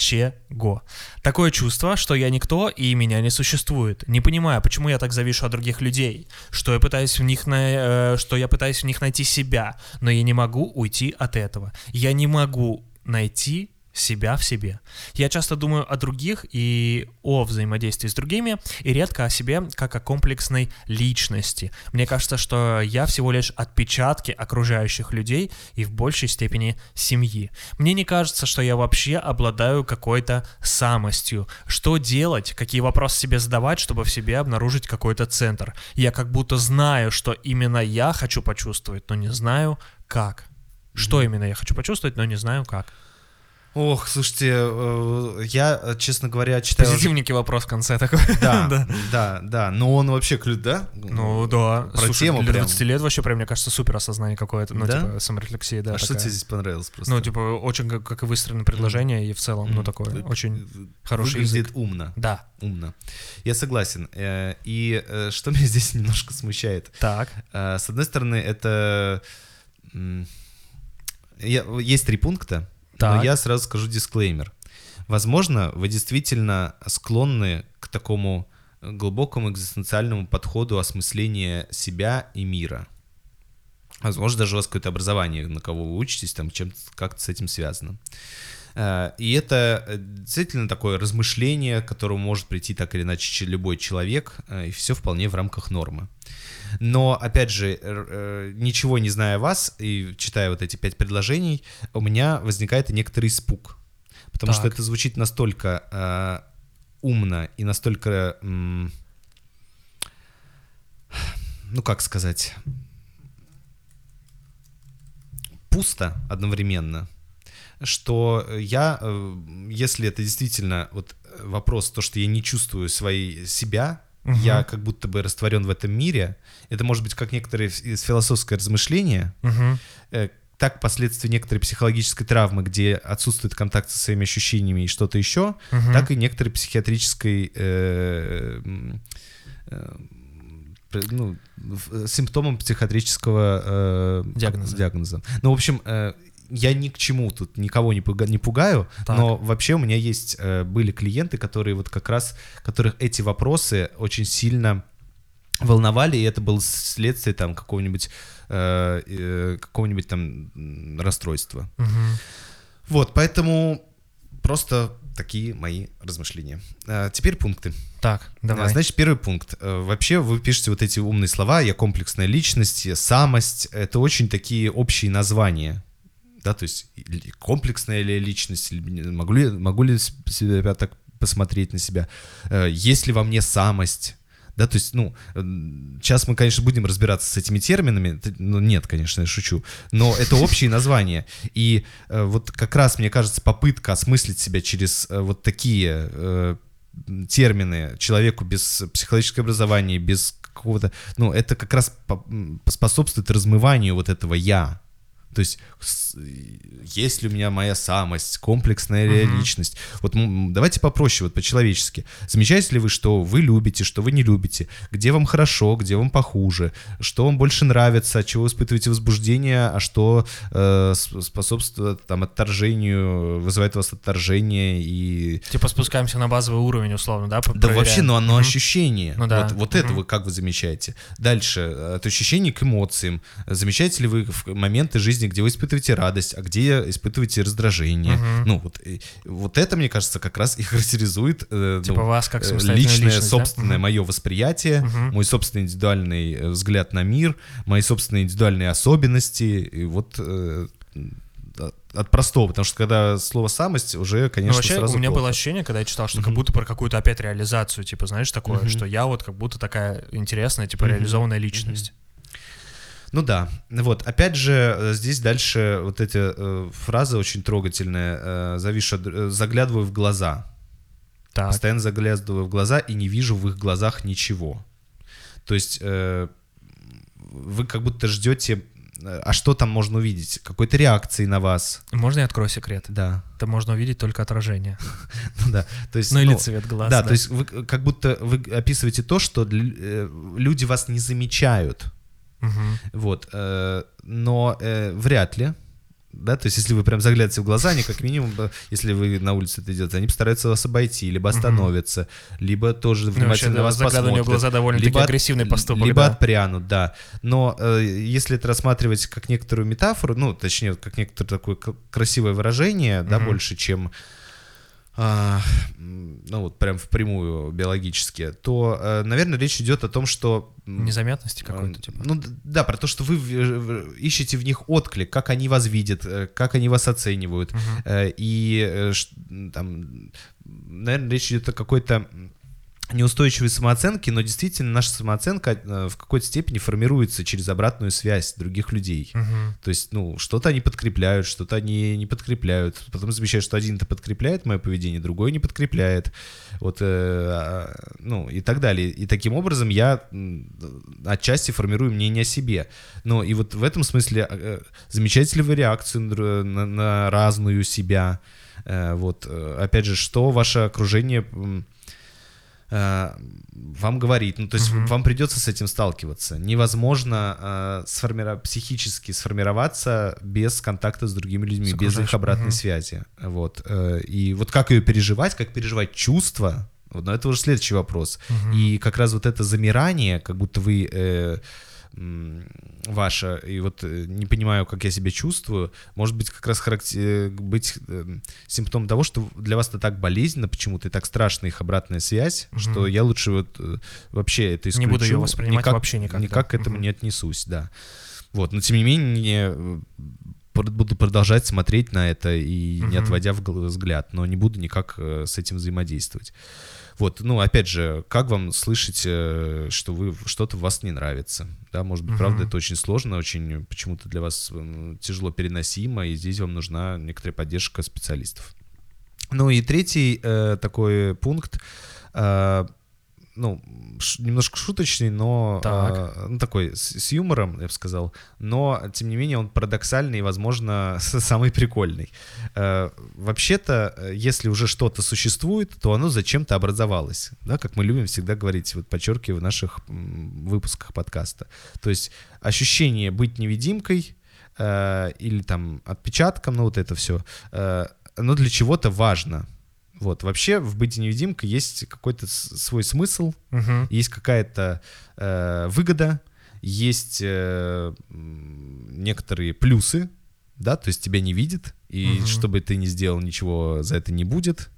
ничего. Такое чувство, что я никто и меня не существует. Не понимаю, почему я так завишу от других людей, что я пытаюсь в них, на, э, что я пытаюсь в них найти себя, но я не могу уйти от этого. Я не могу найти себя в себе. Я часто думаю о других и о взаимодействии с другими, и редко о себе как о комплексной личности. Мне кажется, что я всего лишь отпечатки окружающих людей и в большей степени семьи. Мне не кажется, что я вообще обладаю какой-то самостью. Что делать, какие вопросы себе задавать, чтобы в себе обнаружить какой-то центр? Я как будто знаю, что именно я хочу почувствовать, но не знаю как. Что именно я хочу почувствовать, но не знаю как. Ох, слушайте, э, я, э, честно говоря, читаю... Позитивненький вопрос в конце такой. Да, Да. да, да, но он вообще клю, да? Ну да. Про Слушай, тему для прям. 20 лет вообще прям, мне кажется, супер осознание какое-то. Ну, Да? типа, саморефлексия, да. а что такая. тебе здесь понравилось просто? Ну, типа, очень как, как и выстроено предложение, и в целом, ну, М, такое, вы- очень хороший Выглядит язык. умно, Да. умно. Я согласен. Э, И что меня здесь немножко смущает? Так. С одной стороны, это... Есть три пункта, но Так. я сразу скажу дисклеймер. Возможно, вы действительно склонны к такому глубокому экзистенциальному подходу осмысления себя и мира. Возможно, даже у вас какое-то образование, на кого вы учитесь, там чем как-то с этим связано. Э, И это э, действительно такое размышление, к которому может прийти так или иначе любой человек, э, и все вполне в рамках нормы. Но, опять же, ничего не зная вас и читая вот эти пять предложений, у меня возникает некоторый испуг. Потому что Так. это звучит настолько умно и настолько, ну как сказать, пусто одновременно, что я, э, если это действительно вот э, вопрос, то, что я не чувствую своей себя, Мгм. я как будто бы растворен в этом мире, это может быть как некоторое философское размышление, э, так последствия некоторой психологической травмы, где отсутствует контакт со своими ощущениями и что-то еще, Мгм. так и некоторой психиатрической э, э, ну, симптомом психиатрического э, Диагноза. диагноза. Ну, в общем, э, я ни к чему тут никого не, пуга- не пугаю, Так. но вообще у меня есть, э, были клиенты, которые вот как раз, которых эти вопросы очень сильно волновали, и это было следствие там какого-нибудь э, э, какого-нибудь там расстройства. Мгм. Вот, поэтому просто такие мои размышления. А, теперь пункты. Так, А, давай. Значит, первый пункт. Э, Вообще вы пишете вот эти умные слова, я комплексная личность, я самость. Это очень такие общие названия. Да, то есть комплексная ли личность, могу ли, могу ли себя так посмотреть на себя, Э, есть ли во мне самость, да, то есть, ну, м, сейчас мы, конечно, будем разбираться с этими терминами, ну, нет, конечно, я шучу, но это общие названия, и э, вот как раз, мне кажется, попытка осмыслить себя через э, вот такие э, термины человеку без психологического образования, без какого-то, ну, это как раз по- м, способствует размыванию вот этого «я», то есть, есть ли у меня моя самость, комплексная Мгм. личность? Вот давайте попроще, вот по-человечески. Замечаете ли вы, что вы любите, что вы не любите? Где вам хорошо, где вам похуже? Что вам больше нравится, от чего вы испытываете возбуждение, а что э, способствует там отторжению, вызывает у вас отторжение и... Типа спускаемся на базовый уровень, условно, да? Да вообще, ну оно Мгм. ощущение. Ну да. Вот, вот это Мгм. вы как вы замечаете. Дальше, э, от ощущений к эмоциям. Замечаете ли вы в моменты жизни, где вы испытываете радость, а где испытываете раздражение? Мгм. Ну, вот, э, вот это, мне кажется, как раз и характеризует э, Типа ну, вас как э, личное, личность, да? собственное Мгм. мое восприятие, Мгм. мой собственный индивидуальный э, взгляд на мир, мои собственные индивидуальные особенности. И вот э, от- простого, потому что когда слово самость уже, Ну, конечно, вообще, сразу у меня плохо. было ощущение, когда я читал, что как Мгм. будто про какую-то опять реализацию, типа, знаешь, такое, Мгм. что я вот как будто такая интересная, типа, Мгм. реализованная личность. Ну да, вот, опять же, э, здесь дальше вот эти э, фразы очень трогательные. Э, завишу, от- э, заглядываю в глаза. Так. Постоянно заглядываю в глаза и не вижу в их глазах ничего. То есть э, вы как будто ждете, э, а что там можно увидеть? Какой-то реакции на вас. Можно я открою секрет? Да, Это можно увидеть только отражение. ну да. То есть, Ну или ну, цвет глаз. да, то есть вы как будто вы описываете то, что люди вас не замечают. Мгм. Вот, э, но э, вряд ли. Да, то есть, если вы прям заглядываете в глаза, они как минимум, да, если вы на улице это делаете, они постараются вас обойти, либо остановятся, либо тоже Ну, внимательно да, вас посмотрят. глаза довольно-таки либо агрессивный поступок, Либо да. отпрянут, да. Но э, если это рассматривать как некоторую метафору, ну, точнее, как некоторое такое красивое выражение, да, Мгм. больше, чем ну вот прям впрямую биологически, то, э, наверное, речь идет о том, что Незаметности какой-то, Э, типа. Ну да, про то, что вы в- в- ищете в них отклик, как они вас видят, э, как они вас оценивают. Э, И э, там, наверное, речь идет о какой-то неустойчивой самооценке, но действительно наша самооценка э, в какой-то степени формируется через обратную связь других людей. Мгм. То есть, ну, что-то они подкрепляют, что-то они не подкрепляют. Потом замечают, что один-то подкрепляет мое поведение, другой не подкрепляет. Вот, э, а, ну, и так далее. И таким образом я отчасти формирую мнение о себе. Ну, и вот в этом смысле э, замечаете вы реакцию на, на- на разную себя? Э, Вот, э, опять же, что ваше окружение э, вам говорит. Ну, то есть Мгм. вам придется с этим сталкиваться. Невозможно э, сформира- психически сформироваться без контакта с другими людьми, без их обратной мгм. связи. Вот. э, и вот как ее переживать, как переживать чувства, вот, но это уже следующий вопрос. Мгм. И как раз вот это замирание, как будто вы э, м, ваше, и вот э, не понимаю, как я себя чувствую, может быть как раз характер... быть э, симптомом того, что для вас это так болезненно почему-то, и так страшна их обратная связь, Мгм. что я лучше вот э, вообще это Не исключу. буду её воспринимать никак, вообще никак, да. Никак к этому Мгм. не отнесусь, да. Вот, но тем не менее э, буду продолжать смотреть на это и не Мгм. отводя взгляд, но не буду никак э, с этим взаимодействовать. Вот, ну, опять же, как вам слышать, э, что вы что-то в вас не нравится? Да, может быть, правда, Мгм. это очень сложно, очень почему-то для вас тяжело переносимо, и здесь вам нужна некоторая поддержка специалистов. Ну и третий э, такой пункт, э, ну, немножко шуточный, но Так. э, ну, такой с, с юмором, я бы сказал, но, тем не менее, он парадоксальный и, возможно, самый прикольный. Э, вообще-то, э, если уже что-то существует, то оно зачем-то образовалось, да, как мы любим всегда говорить, вот подчеркиваю в наших выпусках подкаста. То есть ощущение быть невидимкой э, или там отпечатком, ну вот это все, оно для чего-то важно. Вот, вообще в «Быть невидимкой» есть какой-то свой смысл, Мгм. есть какая-то э, выгода, есть э, некоторые плюсы, да, то есть тебя не видит, и Мгм. что бы ты ни сделал, ничего за это не будет,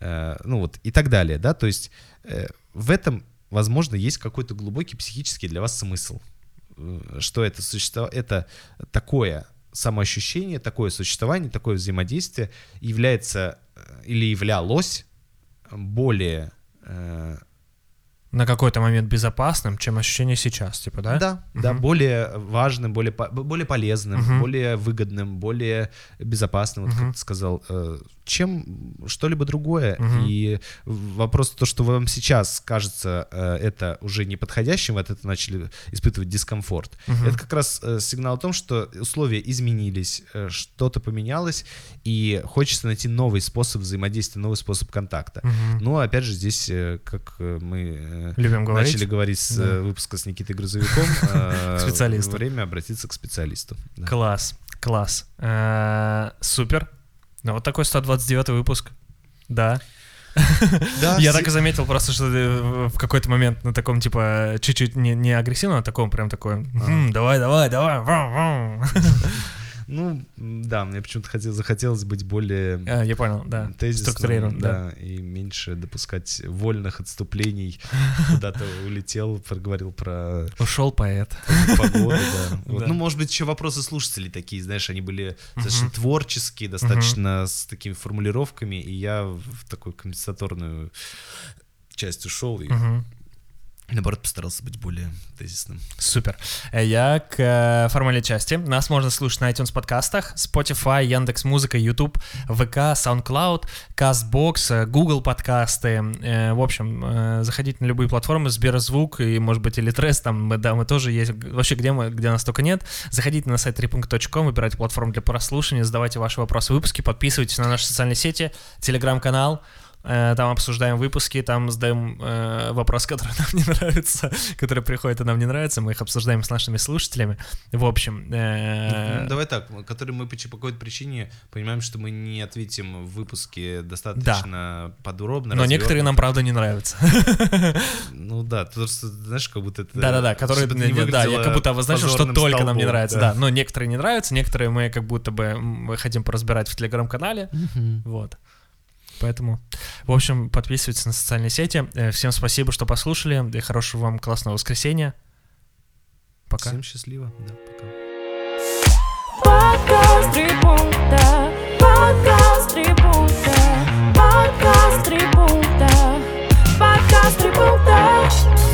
э, ну вот, и так далее, да, то есть э, в этом, возможно, есть какой-то глубокий психический для вас смысл, Э, что это существо, это такое самоощущение, такое существование, такое взаимодействие является или являлось более э, На какой-то момент безопасным, чем ощущение сейчас, типа, да? Да, да, Мгм. более важным, более, более полезным, Мгм. более выгодным, более безопасным, вот Мгм. как ты сказал, э, чем что-либо другое. Мгм. И вопрос то, что вам сейчас кажется э, это уже неподходящим, вы от этого начали испытывать дискомфорт. Мгм. Это как раз э, сигнал о том, что условия изменились, что-то поменялось, и хочется найти новый способ взаимодействия, новый способ контакта. Мгм. Но опять же здесь, как мы Любим говорить. начали говорить с Да. э, выпуска с Никитой Грузовиком, э, Специалисту. время обратиться к специалисту. Класс, класс. Э, Супер. Ну, вот такой 129 выпуск. Да. Да, Я так и заметил просто, что ты в какой-то момент на таком, типа, чуть-чуть не, не агрессивном, а таком прям такой, «М, давай, давай, давай. вау, вау». Ну, да, мне почему-то хотел, захотелось быть более А, Я понял, да. тезисным, Структурирован, да. да, и меньше допускать вольных отступлений. Куда-то улетел, проговорил про Ушел поэт. погоду, да. Вот. Да. Ну, может быть, еще вопросы слушателей такие, знаешь, они были достаточно творческие, достаточно с такими формулировками, и я в такую компенсаторную часть ушел и, Мгм. Наоборот, постарался быть более тезисным. Супер. Э, Я к э, части. Нас можно слушать на iTunes подкастах, Spotify, Яндекс Музыка, YouTube, ВК, SoundCloud, CastBox, Google подкасты. Э, В общем, э, заходите на любые платформы, Сберзвук и, может быть, или Трес, там, мы, да, мы тоже есть. Вообще, где, мы, где нас только нет. Заходите на сайт 3.com, выбирайте платформу для прослушивания, задавайте ваши вопросы в выпуске, подписывайтесь на наши социальные сети, телеграм-канал, Там обсуждаем выпуски, там задаем э, вопросы, которые нам не нравятся, которые приходят и нам не нравятся, мы их обсуждаем с нашими слушателями. В общем, э, Ну, Давай так, который мы по какой-то причине понимаем, что мы не ответим в выпуске достаточно подробно. но некоторые нам правда не нравятся. Ну да, то, что, знаешь, как будто это... Да-да-да, которые, не не- да, я как будто обозначил, что позорным только нам не нравится, да. Но некоторые не нравятся, некоторые мы как будто бы м, хотим поразбирать в телеграм-канале, Мгм. вот. Поэтому, в общем, подписывайтесь на социальные сети. Э, всем спасибо, что послушали. И хорошего вам классного воскресенья. Пока. Всем счастливо. Да, пока. Подкаст три пункта. Подкаст три пункта. Подкаст три пункта. Подкаст три пункта.